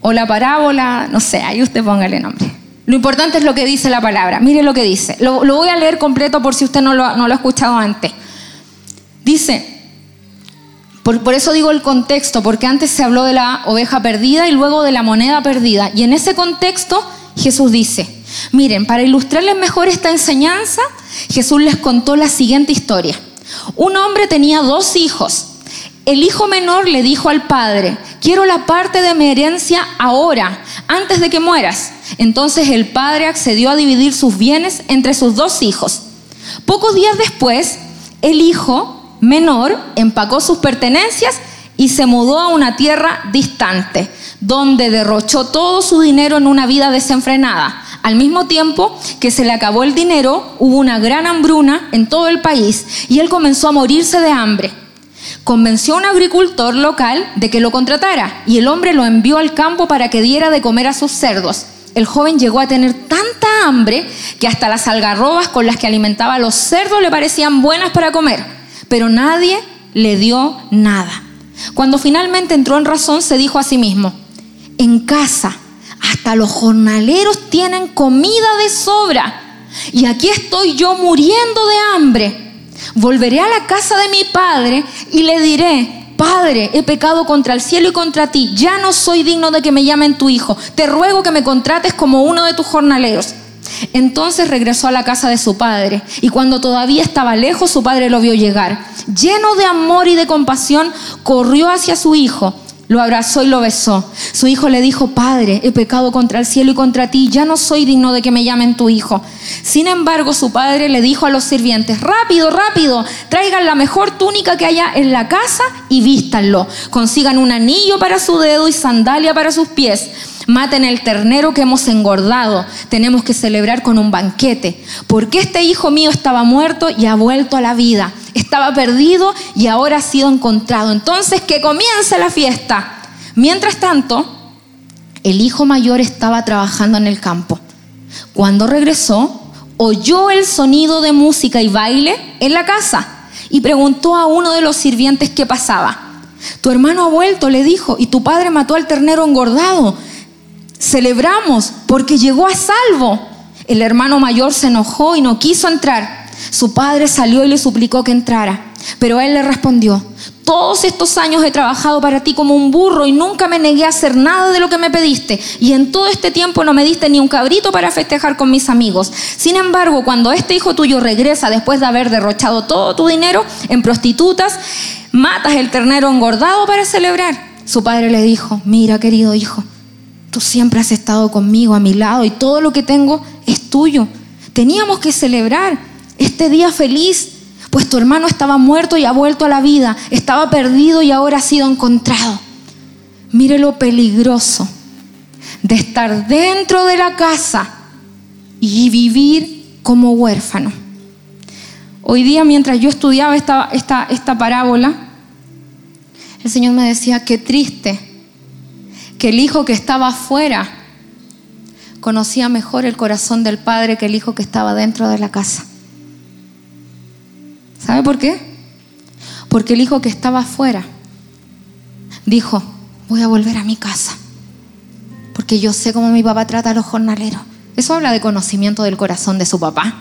O la parábola, no sé, ahí usted póngale nombre. Lo importante es lo que dice la palabra. Mire lo que dice. Lo, voy a leer completo por si usted no lo, no lo ha escuchado antes. Dice, por, por, eso digo el contexto, porque antes se habló de la oveja perdida y luego de la moneda perdida. Y en ese contexto Jesús dice, Miren, para ilustrarles mejor esta enseñanza, Jesús les contó la siguiente historia. Un hombre tenía dos hijos. El hijo menor le dijo al padre, quiero la parte de mi herencia ahora, antes de que mueras. Entonces el padre accedió a dividir sus bienes entre sus dos hijos. Pocos días después, el hijo menor empacó sus pertenencias y se mudó a una tierra distante, donde derrochó todo su dinero en una vida desenfrenada. Al mismo tiempo que se le acabó el dinero, hubo una gran hambruna en todo el país y él comenzó a morirse de hambre. Convenció a un agricultor local de que lo contratara y el hombre lo envió al campo para que diera de comer a sus cerdos. El joven llegó a tener tanta hambre que hasta las algarrobas con las que alimentaba a los cerdos le parecían buenas para comer, pero nadie le dio nada. Cuando finalmente entró en razón, se dijo a sí mismo, en casa hasta los jornaleros tienen comida de sobra. Y aquí estoy yo muriendo de hambre. Volveré a la casa de mi padre y le diré, Padre, he pecado contra el cielo y contra ti. Ya no soy digno de que me llamen tu hijo. Te ruego que me contrates como uno de tus jornaleros. Entonces regresó a la casa de su padre y cuando todavía estaba lejos su padre lo vio llegar. Lleno de amor y de compasión, corrió hacia su hijo lo abrazó y lo besó. Su hijo le dijo, Padre, he pecado contra el cielo y contra ti, ya no soy digno de que me llamen tu hijo. Sin embargo, su padre le dijo a los sirvientes, rápido, rápido, traigan la mejor túnica que haya en la casa y vístanlo. Consigan un anillo para su dedo y sandalia para sus pies. Maten el ternero que hemos engordado. Tenemos que celebrar con un banquete. Porque este hijo mío estaba muerto y ha vuelto a la vida estaba perdido y ahora ha sido encontrado. Entonces, que comience la fiesta. Mientras tanto, el hijo mayor estaba trabajando en el campo. Cuando regresó, oyó el sonido de música y baile en la casa y preguntó a uno de los sirvientes qué pasaba. Tu hermano ha vuelto, le dijo, y tu padre mató al ternero engordado. Celebramos porque llegó a salvo. El hermano mayor se enojó y no quiso entrar. Su padre salió y le suplicó que entrara, pero él le respondió, todos estos años he trabajado para ti como un burro y nunca me negué a hacer nada de lo que me pediste. Y en todo este tiempo no me diste ni un cabrito para festejar con mis amigos. Sin embargo, cuando este hijo tuyo regresa después de haber derrochado todo tu dinero en prostitutas, matas el ternero engordado para celebrar. Su padre le dijo, mira querido hijo, tú siempre has estado conmigo a mi lado y todo lo que tengo es tuyo. Teníamos que celebrar este día feliz, pues tu hermano estaba muerto y ha vuelto a la vida, estaba perdido y ahora ha sido encontrado. Mire lo peligroso de estar dentro de la casa y vivir como huérfano. Hoy día mientras yo estudiaba esta, esta, esta parábola, el Señor me decía, qué triste que el hijo que estaba afuera conocía mejor el corazón del Padre que el hijo que estaba dentro de la casa. ¿Sabe por qué? Porque el hijo que estaba afuera dijo, voy a volver a mi casa, porque yo sé cómo mi papá trata a los jornaleros. Eso habla de conocimiento del corazón de su papá.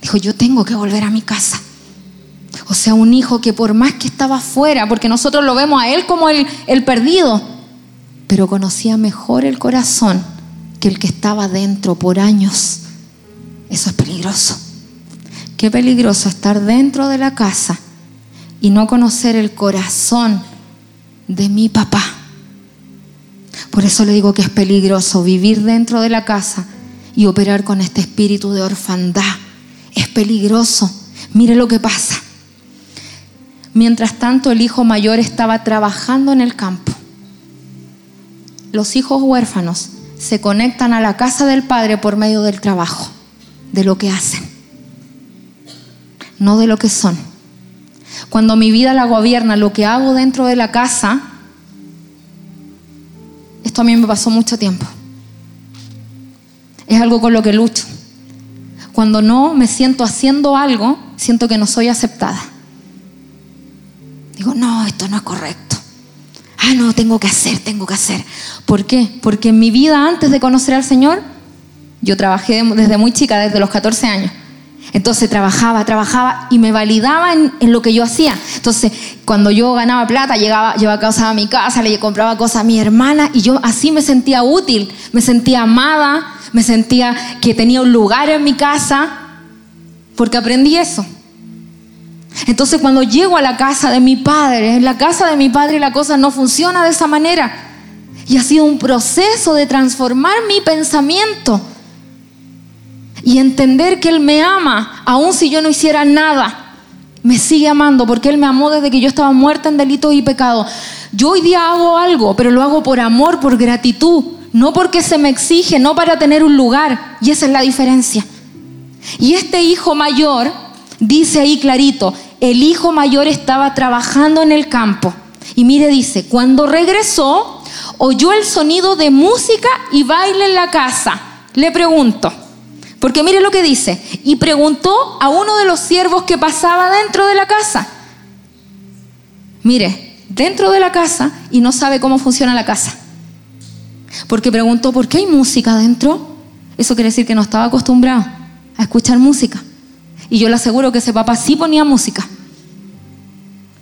Dijo, yo tengo que volver a mi casa. O sea, un hijo que por más que estaba afuera, porque nosotros lo vemos a él como el, el perdido, pero conocía mejor el corazón que el que estaba dentro por años. Eso es peligroso. Qué peligroso estar dentro de la casa y no conocer el corazón de mi papá. Por eso le digo que es peligroso vivir dentro de la casa y operar con este espíritu de orfandad. Es peligroso. Mire lo que pasa. Mientras tanto, el hijo mayor estaba trabajando en el campo. Los hijos huérfanos se conectan a la casa del padre por medio del trabajo, de lo que hacen no de lo que son. Cuando mi vida la gobierna lo que hago dentro de la casa, esto a mí me pasó mucho tiempo. Es algo con lo que lucho. cuando no me siento haciendo algo, siento que no soy aceptada. Digo, no, esto no es correcto. Ah, no, tengo que hacer, tengo que hacer. ¿Por qué? Porque en mi vida antes de conocer al Señor, yo trabajé desde muy chica, desde los 14 años. Entonces trabajaba, trabajaba y me validaba en, lo que yo hacía. Entonces, cuando yo ganaba plata, llegaba, llevaba cosas a mi casa, le compraba cosas a mi hermana y yo así me sentía útil, me sentía amada, me sentía que tenía un lugar en mi casa, porque aprendí eso. Entonces, cuando llego a la casa de mi padre, en la casa de mi padre la cosa no funciona de esa manera. Y ha sido un proceso de transformar mi pensamiento y entender que Él me ama, aun si yo no hiciera nada. Me sigue amando porque Él me amó desde que yo estaba muerta en delitos y pecados. Yo hoy día hago algo, pero lo hago por amor, por gratitud, no porque se me exige, no para tener un lugar. Y esa es la diferencia. Y este hijo mayor dice ahí clarito, el hijo mayor estaba trabajando en el campo. Y mire, dice, cuando regresó, oyó el sonido de música y baile en la casa. Le pregunto, porque mire lo que dice. Y preguntó a uno de los siervos que pasaba dentro de la casa. Mire, dentro de la casa y no sabe cómo funciona la casa. Porque preguntó, ¿por qué hay música dentro? Eso quiere decir que no estaba acostumbrado a escuchar música. Y yo le aseguro que ese papá sí ponía música.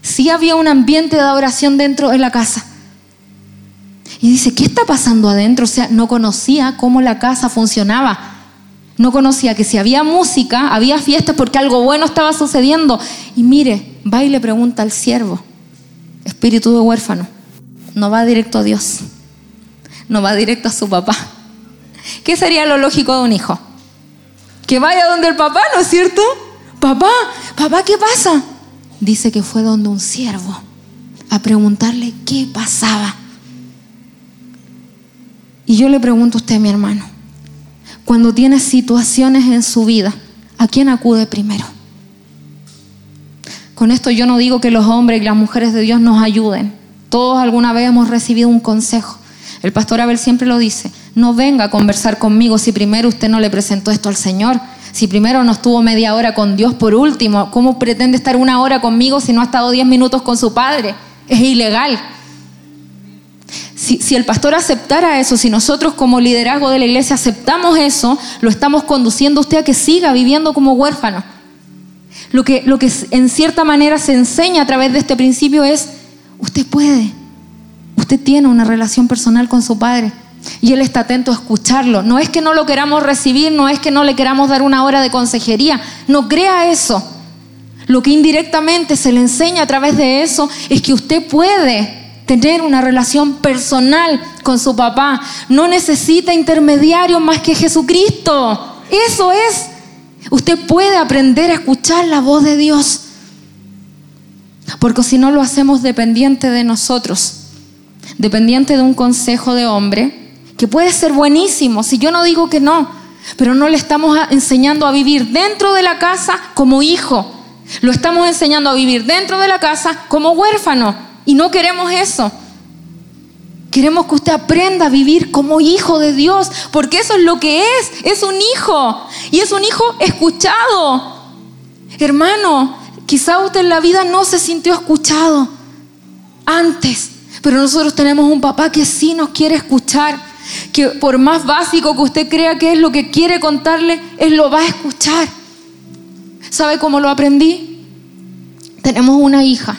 Sí había un ambiente de adoración dentro de la casa. Y dice, ¿qué está pasando adentro? O sea, no conocía cómo la casa funcionaba. No conocía que si había música, había fiestas porque algo bueno estaba sucediendo. Y mire, va y le pregunta al siervo, espíritu de huérfano, no va directo a Dios, no va directo a su papá. ¿Qué sería lo lógico de un hijo? Que vaya donde el papá, ¿no es cierto? Papá, papá, ¿qué pasa? Dice que fue donde un siervo a preguntarle qué pasaba. Y yo le pregunto a usted, mi hermano, cuando tiene situaciones en su vida, ¿a quién acude primero? Con esto yo no digo que los hombres y las mujeres de Dios nos ayuden. Todos alguna vez hemos recibido un consejo. El pastor Abel siempre lo dice, no venga a conversar conmigo si primero usted no le presentó esto al Señor. Si primero no estuvo media hora con Dios por último, ¿cómo pretende estar una hora conmigo si no ha estado diez minutos con su padre? Es ilegal. Si, el pastor aceptara eso, si nosotros como liderazgo de la iglesia aceptamos eso, lo estamos conduciendo a usted a que siga viviendo como huérfano. Lo que, lo que en cierta manera se enseña a través de este principio es, usted puede, usted tiene una relación personal con su padre y él está atento a escucharlo. No es que no lo queramos recibir, no es que no le queramos dar una hora de consejería, no crea eso. Lo que indirectamente se le enseña a través de eso es que usted puede tener una relación personal con su papá. No necesita intermediario más que Jesucristo. Eso es. Usted puede aprender a escuchar la voz de Dios. Porque si no lo hacemos dependiente de nosotros, dependiente de un consejo de hombre, que puede ser buenísimo, si yo no digo que no, pero no le estamos enseñando a vivir dentro de la casa como hijo, lo estamos enseñando a vivir dentro de la casa como huérfano. Y no queremos eso. Queremos que usted aprenda a vivir como hijo de Dios, porque eso es lo que es. Es un hijo. Y es un hijo escuchado. Hermano, quizá usted en la vida no se sintió escuchado antes, pero nosotros tenemos un papá que sí nos quiere escuchar, que por más básico que usted crea que es lo que quiere contarle, Él lo va a escuchar. ¿Sabe cómo lo aprendí? Tenemos una hija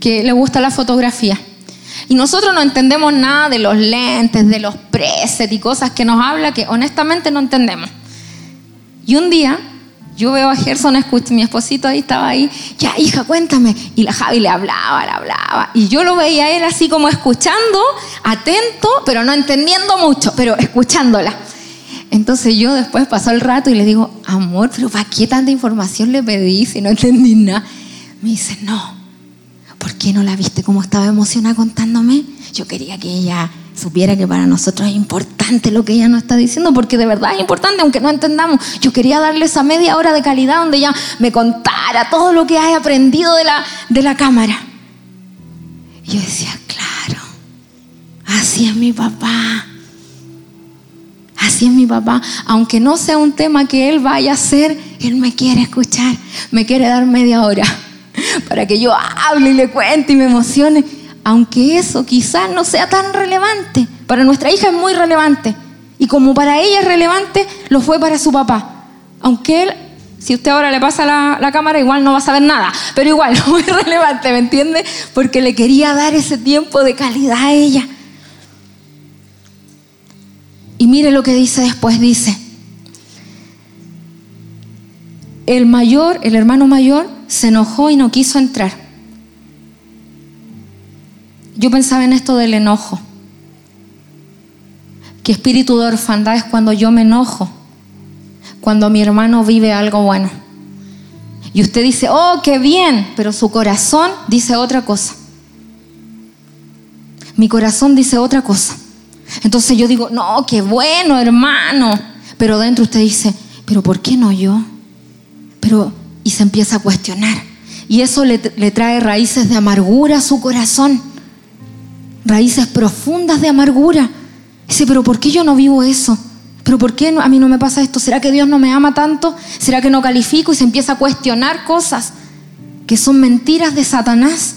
que le gusta la fotografía. Y nosotros no entendemos nada de los lentes, de los presets y cosas que nos habla que honestamente no entendemos. Y un día yo veo a Gerson, mi esposito ahí estaba ahí, ya hija, cuéntame. Y la Javi le hablaba, le hablaba. Y yo lo veía a él así como escuchando, atento, pero no entendiendo mucho, pero escuchándola. Entonces yo después pasó el rato y le digo, amor, pero ¿para qué tanta información le pedí si no entendí nada? Me dice, no, ¿por qué no la viste cómo estaba emocionada contándome? Yo quería que ella supiera que para nosotros es importante lo que ella nos está diciendo, porque de verdad es importante, aunque no entendamos. Yo quería darle esa media hora de calidad donde ella me contara todo lo que hay aprendido de la, de la cámara. Y yo decía, claro, así es mi papá. Así es mi papá. Aunque no sea un tema que él vaya a hacer, él me quiere escuchar, me quiere dar media hora para que yo hable y le cuente y me emocione. Aunque eso quizás no sea tan relevante, para nuestra hija es muy relevante. Y como para ella es relevante, lo fue para su papá. Aunque él, si usted ahora le pasa la, la cámara, igual no va a saber nada. Pero igual, muy relevante, ¿me entiende? Porque le quería dar ese tiempo de calidad a ella. Y mire lo que dice después, dice, el mayor, el hermano mayor, se enojó y no quiso entrar. Yo pensaba en esto del enojo. Que espíritu de orfandad es cuando yo me enojo, cuando mi hermano vive algo bueno. Y usted dice, oh, qué bien, pero su corazón dice otra cosa. Mi corazón dice otra cosa. Entonces yo digo, no, qué bueno, hermano. Pero dentro usted dice, pero ¿por qué no yo? Pero, y se empieza a cuestionar. Y eso le, trae raíces de amargura a su corazón. Raíces profundas de amargura. Dice, pero ¿por qué yo no vivo eso? ¿Pero por qué a mí no me pasa esto? ¿Será que Dios no me ama tanto? ¿Será que no califico? Y se empieza a cuestionar cosas que son mentiras de Satanás.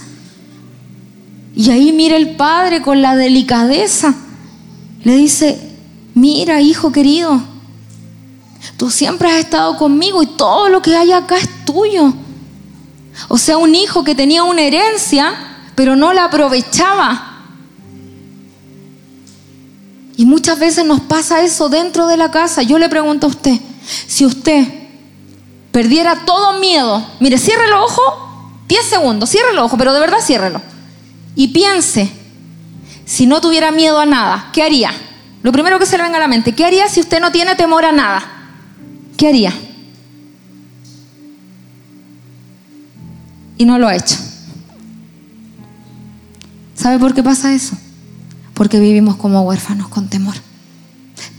Y ahí mira el Padre con la delicadeza le dice, mira hijo querido, tú siempre has estado conmigo y todo lo que hay acá es tuyo. O sea, un hijo que tenía una herencia, pero no la aprovechaba. Y muchas veces nos pasa eso dentro de la casa. Yo le pregunto a usted, si usted perdiera todo miedo, mire, cierre los ojos, 10 segundos, cierre los ojos, pero de verdad ciérrelo. Y piense, si no tuviera miedo a nada, ¿qué haría? Lo primero que se le venga a la mente, ¿qué haría si usted no tiene temor a nada? ¿Qué haría? Y no lo ha hecho. ¿Sabe por qué pasa eso? Porque vivimos como huérfanos con temor,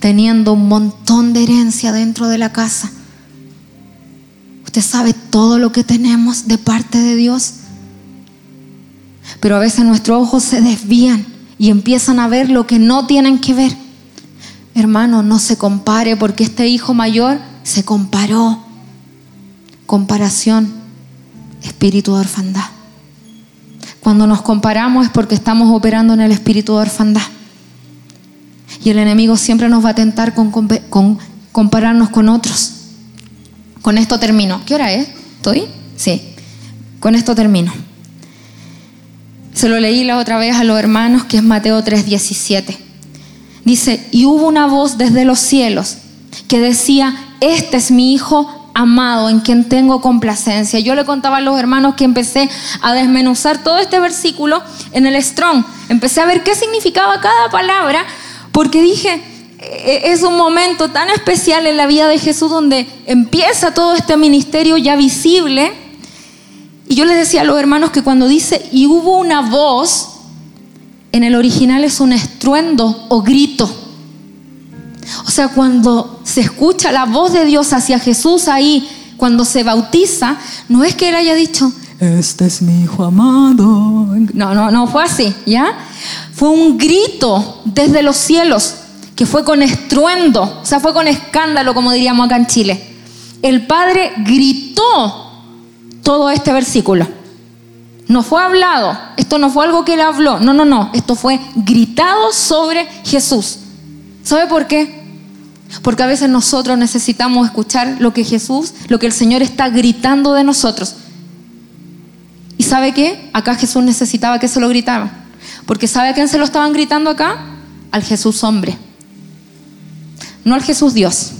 teniendo un montón de herencia dentro de la casa. Usted sabe todo lo que tenemos de parte de Dios, pero a veces nuestros ojos se desvían y empiezan a ver lo que no tienen que ver. Hermano, no se compare porque este hijo mayor se comparó. Comparación, espíritu de orfandad. Cuando nos comparamos es porque estamos operando en el espíritu de orfandad. Y el enemigo siempre nos va a tentar con, con compararnos con otros. Con esto termino. ¿Qué hora es? ¿Estoy? Sí. Con esto termino. Se lo leí la otra vez a los hermanos, que es Mateo 3:17. Dice, y hubo una voz desde los cielos que decía, este es mi hijo amado en quien tengo complacencia. Yo le contaba a los hermanos que empecé a desmenuzar todo este versículo en el Strong. Empecé a ver qué significaba cada palabra, porque dije, e-, es un momento tan especial en la vida de Jesús donde empieza todo este ministerio ya visible y yo les decía a los hermanos que cuando dice, y hubo una voz, en el original es un estruendo o grito. O sea, cuando se escucha la voz de Dios hacia Jesús ahí, cuando se bautiza, no es que él haya dicho, este es mi hijo amado. No, no, no fue así, ¿ya? Fue un grito desde los cielos, que fue con estruendo, o sea, fue con escándalo, como diríamos acá en Chile. El Padre gritó todo este versículo. No fue hablado, esto no fue algo que él habló, no, no, no, esto fue gritado sobre Jesús. ¿Sabe por qué? Porque a veces nosotros necesitamos escuchar lo que Jesús, lo que el Señor está gritando de nosotros. ¿Y sabe qué? Acá Jesús necesitaba que se lo gritaran. Porque ¿sabe a quién se lo estaban gritando acá? Al Jesús hombre. No al Jesús Dios.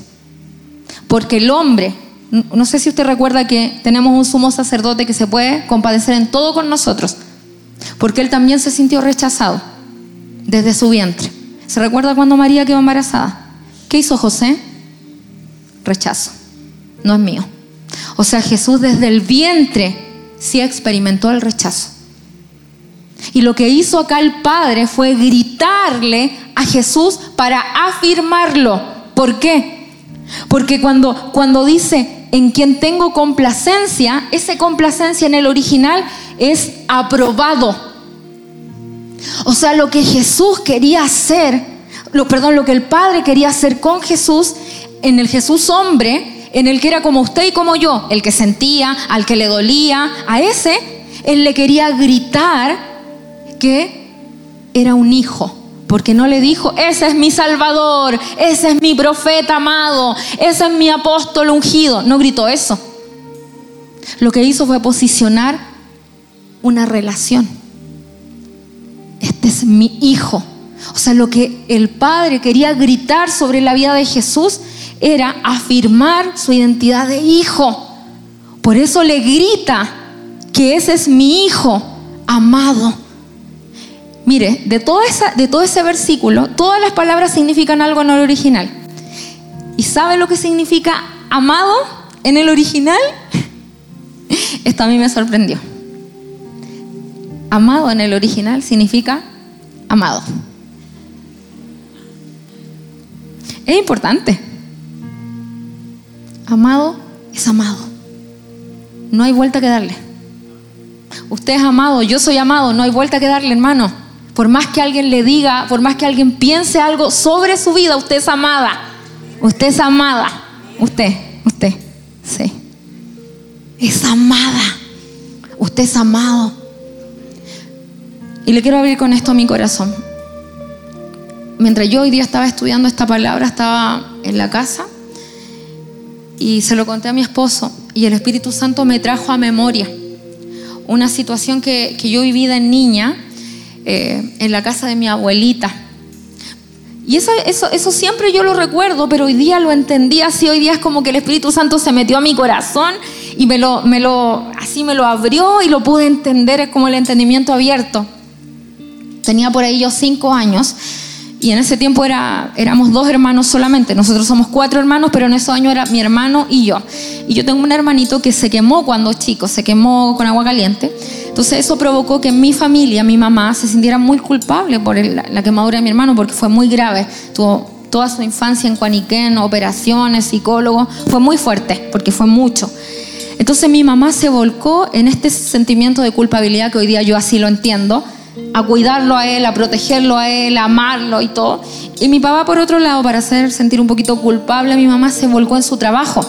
Porque el hombre no sé si usted recuerda que tenemos un sumo sacerdote que se puede compadecer en todo con nosotros, porque él también se sintió rechazado desde su vientre. ¿Se recuerda cuando María quedó embarazada? ¿Qué hizo José? Rechazo. No es mío. O sea, Jesús desde el vientre sí experimentó el rechazo. Y lo que hizo acá el Padre fue gritarle a Jesús para afirmarlo. ¿Por qué? Porque cuando, cuando dice, en quien tengo complacencia, esa complacencia en el original es aprobado. O sea, lo que Jesús quería hacer, lo, perdón, lo que el Padre quería hacer con Jesús, en el Jesús hombre, en el que era como usted y como yo, el que sentía, al que le dolía, a ese, él le quería gritar que era un hijo. Porque no le dijo, ese es mi Salvador, ese es mi profeta amado, ese es mi apóstol ungido. No gritó eso. Lo que hizo fue posicionar una relación. Este es mi hijo. O sea, lo que el Padre quería gritar sobre la vida de Jesús era afirmar su identidad de hijo. Por eso le grita que ese es mi hijo amado. Mire, de todo, de todo ese versículo, todas las palabras significan algo en el original. ¿Y sabe lo que significa amado en el original? Esto a mí me sorprendió. Amado en el original significa amado. Es importante. Amado es amado. No hay vuelta que darle. Usted es amado, yo soy amado, no hay vuelta que darle, hermano. Por más que alguien le diga, por más que alguien piense algo sobre su vida, usted es amada. Usted es amada. Usted, usted, sí. Es amada. Usted es amado. Y le quiero abrir con esto mi corazón. Mientras yo hoy día estaba estudiando esta palabra, estaba en la casa y se lo conté a mi esposo y el Espíritu Santo me trajo a memoria una situación que, yo viví de niña eh, en la casa de mi abuelita. Y eso, eso, eso siempre yo lo recuerdo, pero hoy día lo entendí así, hoy día es como que el Espíritu Santo se metió a mi corazón y me lo, me lo, así me lo abrió y lo pude entender, es como el entendimiento abierto. Tenía por ahí yo cinco años y en ese tiempo era, éramos dos hermanos solamente. Nosotros somos cuatro hermanos, pero en esos años era mi hermano y yo. Y yo tengo un hermanito que se quemó cuando chico, se quemó con agua caliente. Entonces eso provocó que mi familia, mi mamá, se sintiera muy culpable por la quemadura de mi hermano porque fue muy grave. Tuvo toda su infancia en Cuaniquén, operaciones, psicólogo. Fue muy fuerte porque fue mucho. Entonces mi mamá se volcó en este sentimiento de culpabilidad que hoy día yo así lo entiendo a cuidarlo a él, a protegerlo a él, a amarlo y todo. Y mi papá, por otro lado, para hacer sentir un poquito culpable a mi mamá, se volcó en su trabajo.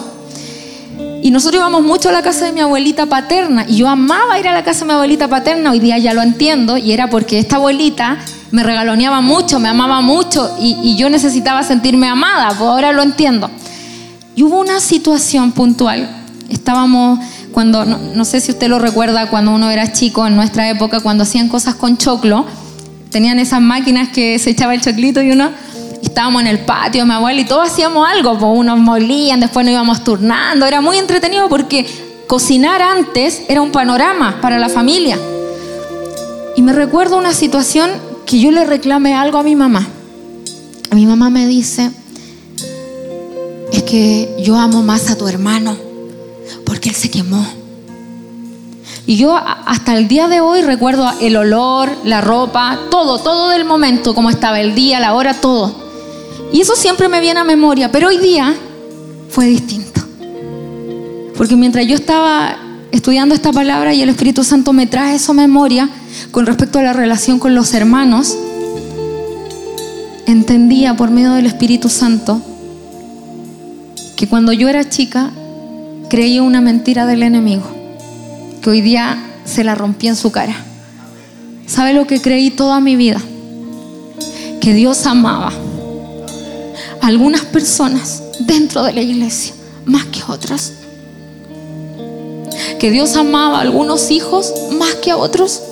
Y nosotros íbamos mucho a la casa de mi abuelita paterna. Y yo amaba ir a la casa de mi abuelita paterna. Hoy día ya lo entiendo. Y era porque esta abuelita me regaloneaba mucho, me amaba mucho. Y, yo necesitaba sentirme amada. Pues ahora lo entiendo. Y hubo una situación puntual. Estábamos cuando, no, sé si usted lo recuerda, cuando uno era chico en nuestra época, cuando hacían cosas con choclo, tenían esas máquinas que se echaba el choclito y uno estábamos en el patio mi abuela y todos hacíamos algo, pues unos molían, después nos íbamos turnando, era muy entretenido porque cocinar antes era un panorama para la familia. Y me recuerdo una situación que yo le reclamé algo a mi mamá. Mi mamá me dice, es que yo amo más a tu hermano porque Él se quemó. Y yo hasta el día de hoy recuerdo el olor, la ropa, todo, todo del momento, cómo estaba el día, la hora, todo. Y eso siempre me viene a memoria, pero hoy día fue distinto. Porque mientras yo estaba estudiando esta palabra y el Espíritu Santo me trae esa memoria con respecto a la relación con los hermanos, entendía por medio del Espíritu Santo que cuando yo era chica creí una mentira del enemigo, que hoy día se la rompí en su cara. ¿Sabe lo que creí toda mi vida? Que Dios amaba a algunas personas dentro de la iglesia más que otras. Que Dios amaba a algunos hijos más que a otros.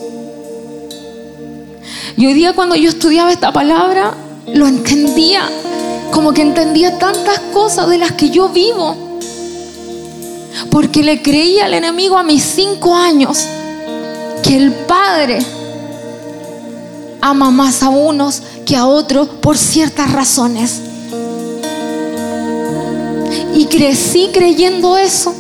Y hoy día cuando yo estudiaba esta palabra, lo entendía, como que entendía tantas cosas de las que yo vivo porque le creí al enemigo a mis cinco años que el Padre ama más a unos que a otros por ciertas razones. Y crecí creyendo eso.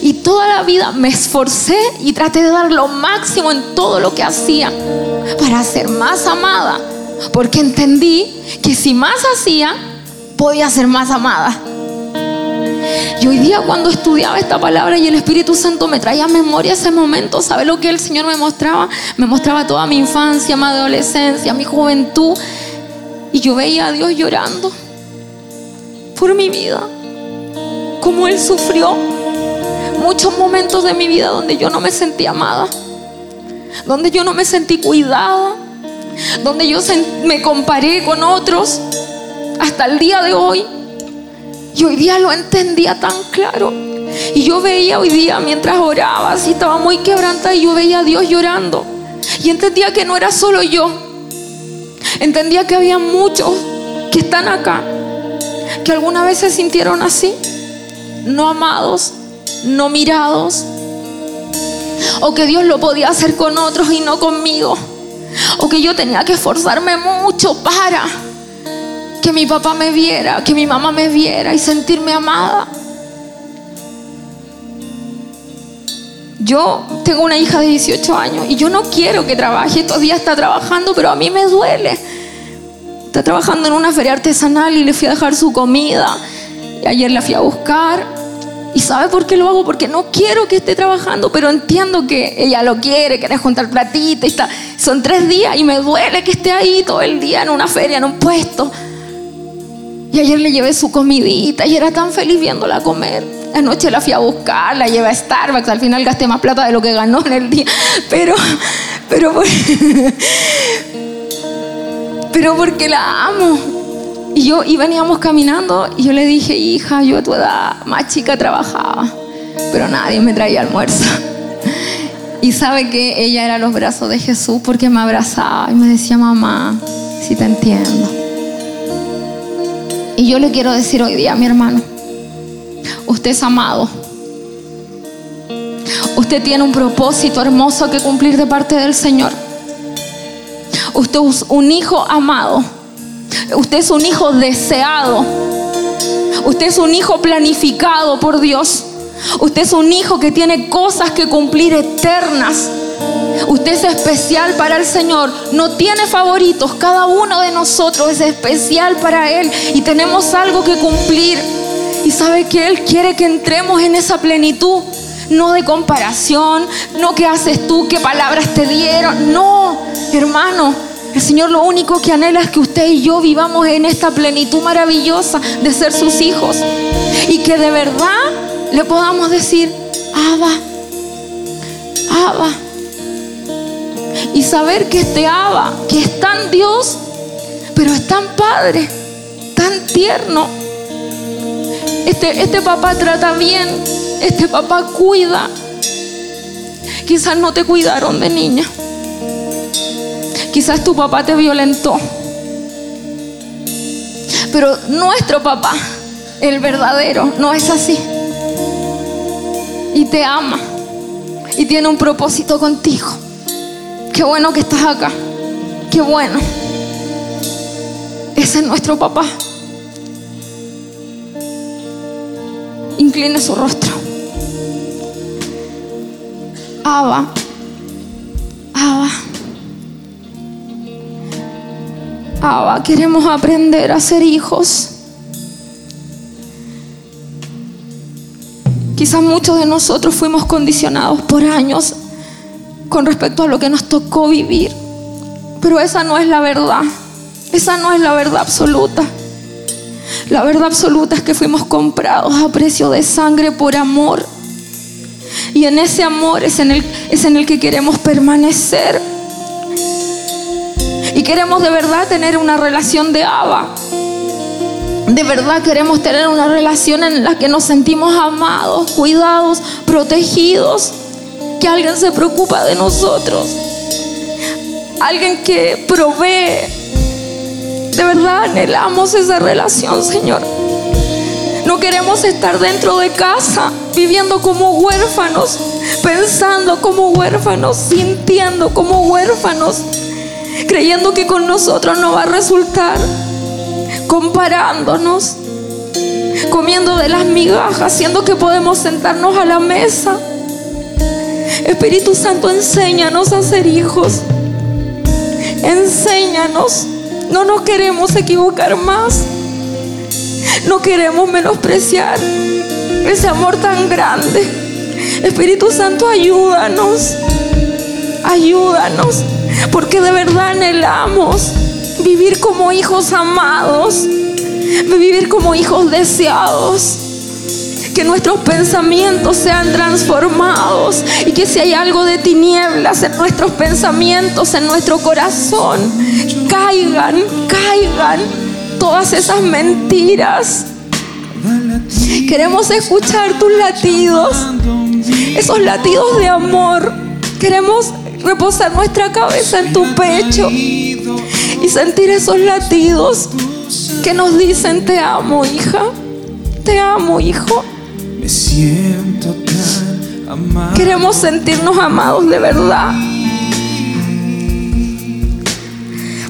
Y toda la vida me esforcé y traté de dar lo máximo en todo lo que hacía para ser más amada. Porque entendí que si más hacía, podía ser más amada. Y hoy día cuando estudiaba esta palabra y el Espíritu Santo me traía a memoria ese momento, ¿sabe lo que el Señor me mostraba? Me mostraba toda mi infancia, mi adolescencia, mi juventud. Y yo veía a Dios llorando por mi vida. Como Él sufrió muchos momentos de mi vida donde yo no me sentí amada. Donde yo no me sentí cuidada. Donde yo me comparé con otros. Hasta el día de hoy. Y hoy día lo entendía tan claro. Y yo veía hoy día mientras oraba, así estaba muy quebrantada y yo veía a Dios llorando. Y entendía que no era solo yo. Entendía que había muchos que están acá, que alguna vez se sintieron así, no amados, no mirados. O que Dios lo podía hacer con otros y no conmigo. O que yo tenía que esforzarme mucho para que mi papá me viera, que mi mamá me viera y sentirme amada. Yo tengo una hija de 18 años y yo no quiero que trabaje. Estos días está trabajando, pero a mí me duele. Está trabajando en una feria artesanal y le fui a dejar su comida. Y ayer la fui a buscar. ¿Y sabe por qué lo hago? Porque no quiero que esté trabajando, pero entiendo que ella lo quiere, quiere juntar platita y está. Son tres días y me duele que esté ahí todo el día en una feria, en un puesto. Y ayer le llevé su comidita y era tan feliz viéndola comer. Anoche la fui a buscar, la llevé a Starbucks. Al final gasté más plata de lo que ganó en el día. Pero, pero, pero porque la amo. Y yo y veníamos caminando y yo le dije, hija, yo a tu edad más chica trabajaba, pero nadie me traía almuerzo. Y sabe que ella era los brazos de Jesús porque me abrazaba y me decía, mamá, si te entiendo. Y yo le quiero decir hoy día mi hermano, Usted es amado. Usted tiene un propósito hermoso que cumplir de parte del Señor. Usted es un hijo amado. Usted es un hijo deseado. Usted es un hijo planificado por Dios. Usted es un hijo que tiene cosas que cumplir eternas. Usted es especial para el Señor. No tiene favoritos. Cada uno de nosotros es especial para Él. Y tenemos algo que cumplir. Y sabe que Él quiere que entremos en esa plenitud, no de comparación, no qué haces tú, qué palabras te dieron. No, hermano, el Señor lo único que anhela es que usted y yo vivamos en esta plenitud maravillosa de ser sus hijos. Y que de verdad le podamos decir, Abba, Abba. Y saber que este Abba, que es tan Dios, pero es tan Padre, tan tierno este, este, papá trata bien, este papá cuida. Quizás no te cuidaron de niña. Quizás tu papá te violentó. Pero nuestro papá, el verdadero, no es así. Y te ama. Y tiene un propósito contigo. Qué bueno que estás acá. Qué bueno. Ese es nuestro papá. Incline su rostro. Abba, Abba, Abba, queremos aprender a ser hijos. Quizás muchos de nosotros fuimos condicionados por años con respecto a lo que nos tocó vivir, pero esa no es la verdad. Esa no es la verdad absoluta. La verdad absoluta es que fuimos comprados a precio de sangre por amor. Y en ese amor es en el, es en el que queremos permanecer. Y queremos de verdad tener una relación de Abba. De verdad queremos tener una relación en la que nos sentimos amados, cuidados, protegidos. Que alguien se preocupa de nosotros. Alguien que provee de verdad anhelamos esa relación, Señor. No queremos estar dentro de casa viviendo como huérfanos, pensando como huérfanos, sintiendo como huérfanos, creyendo que con nosotros no va a resultar, comparándonos, comiendo de las migajas, siendo que podemos sentarnos a la mesa. Espíritu Santo, enséñanos a ser hijos. Enséñanos no nos queremos equivocar más. No queremos menospreciar ese amor tan grande. Espíritu Santo, ayúdanos. Ayúdanos. Porque de verdad anhelamos vivir como hijos amados, vivir como hijos deseados. Que nuestros pensamientos sean transformados y que si hay algo de tinieblas en nuestros pensamientos, en nuestro corazón, caigan, caigan todas esas mentiras. Queremos escuchar tus latidos, esos latidos de amor. Queremos reposar nuestra cabeza en tu pecho y sentir esos latidos que nos dicen te amo hija, te amo hijo. Me siento tan amado. Queremos sentirnos amados de verdad.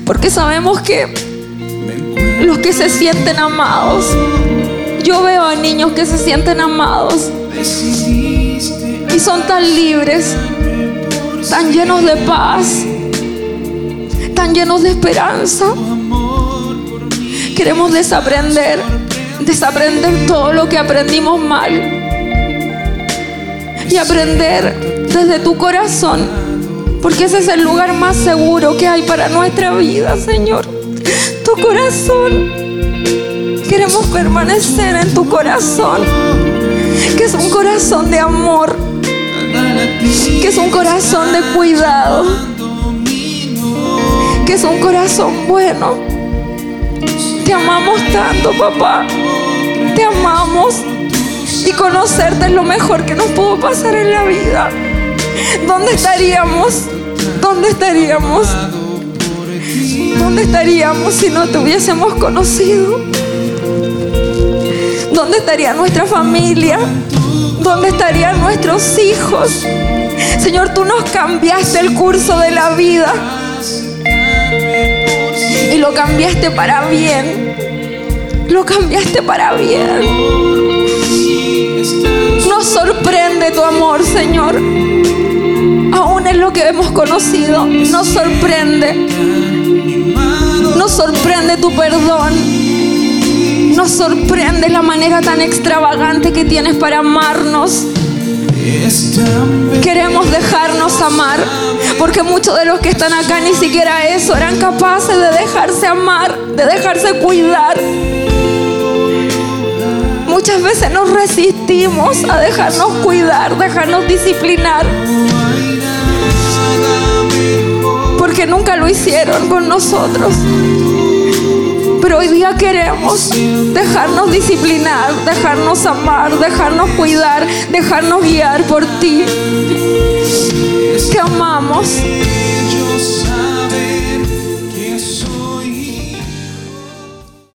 Porque sabemos que los que se sienten amados, yo veo a niños que se sienten amados y son tan libres, tan llenos de paz, tan llenos de esperanza. Queremos desaprender, desaprender todo lo que aprendimos mal y aprender desde tu corazón, porque ese es el lugar más seguro que hay para nuestra vida, Señor. Tu corazón. Queremos permanecer en tu corazón, que es un corazón de amor, que es un corazón de cuidado, que es un corazón bueno. Te amamos tanto, papá. Te amamos. Y conocerte es lo mejor que nos pudo pasar en la vida. ¿Dónde estaríamos? ¿Dónde estaríamos? ¿Dónde estaríamos si no te hubiésemos conocido? ¿Dónde estaría nuestra familia? ¿Dónde estarían nuestros hijos? Señor, tú nos cambiaste el curso de la vida y lo cambiaste para bien. Lo cambiaste para bien. Nos sorprende tu amor, Señor. Aún en lo que hemos conocido, nos sorprende. Nos sorprende tu perdón. Nos sorprende la manera tan extravagante que tienes para amarnos. Queremos dejarnos amar, porque muchos de los que están acá ni siquiera eso eran capaces de dejarse amar, de dejarse cuidar. Muchas veces nos resistimos a dejarnos cuidar, dejarnos disciplinar. Porque nunca lo hicieron con nosotros. Pero hoy día queremos dejarnos disciplinar, dejarnos amar, dejarnos cuidar, dejarnos guiar por ti. Te amamos.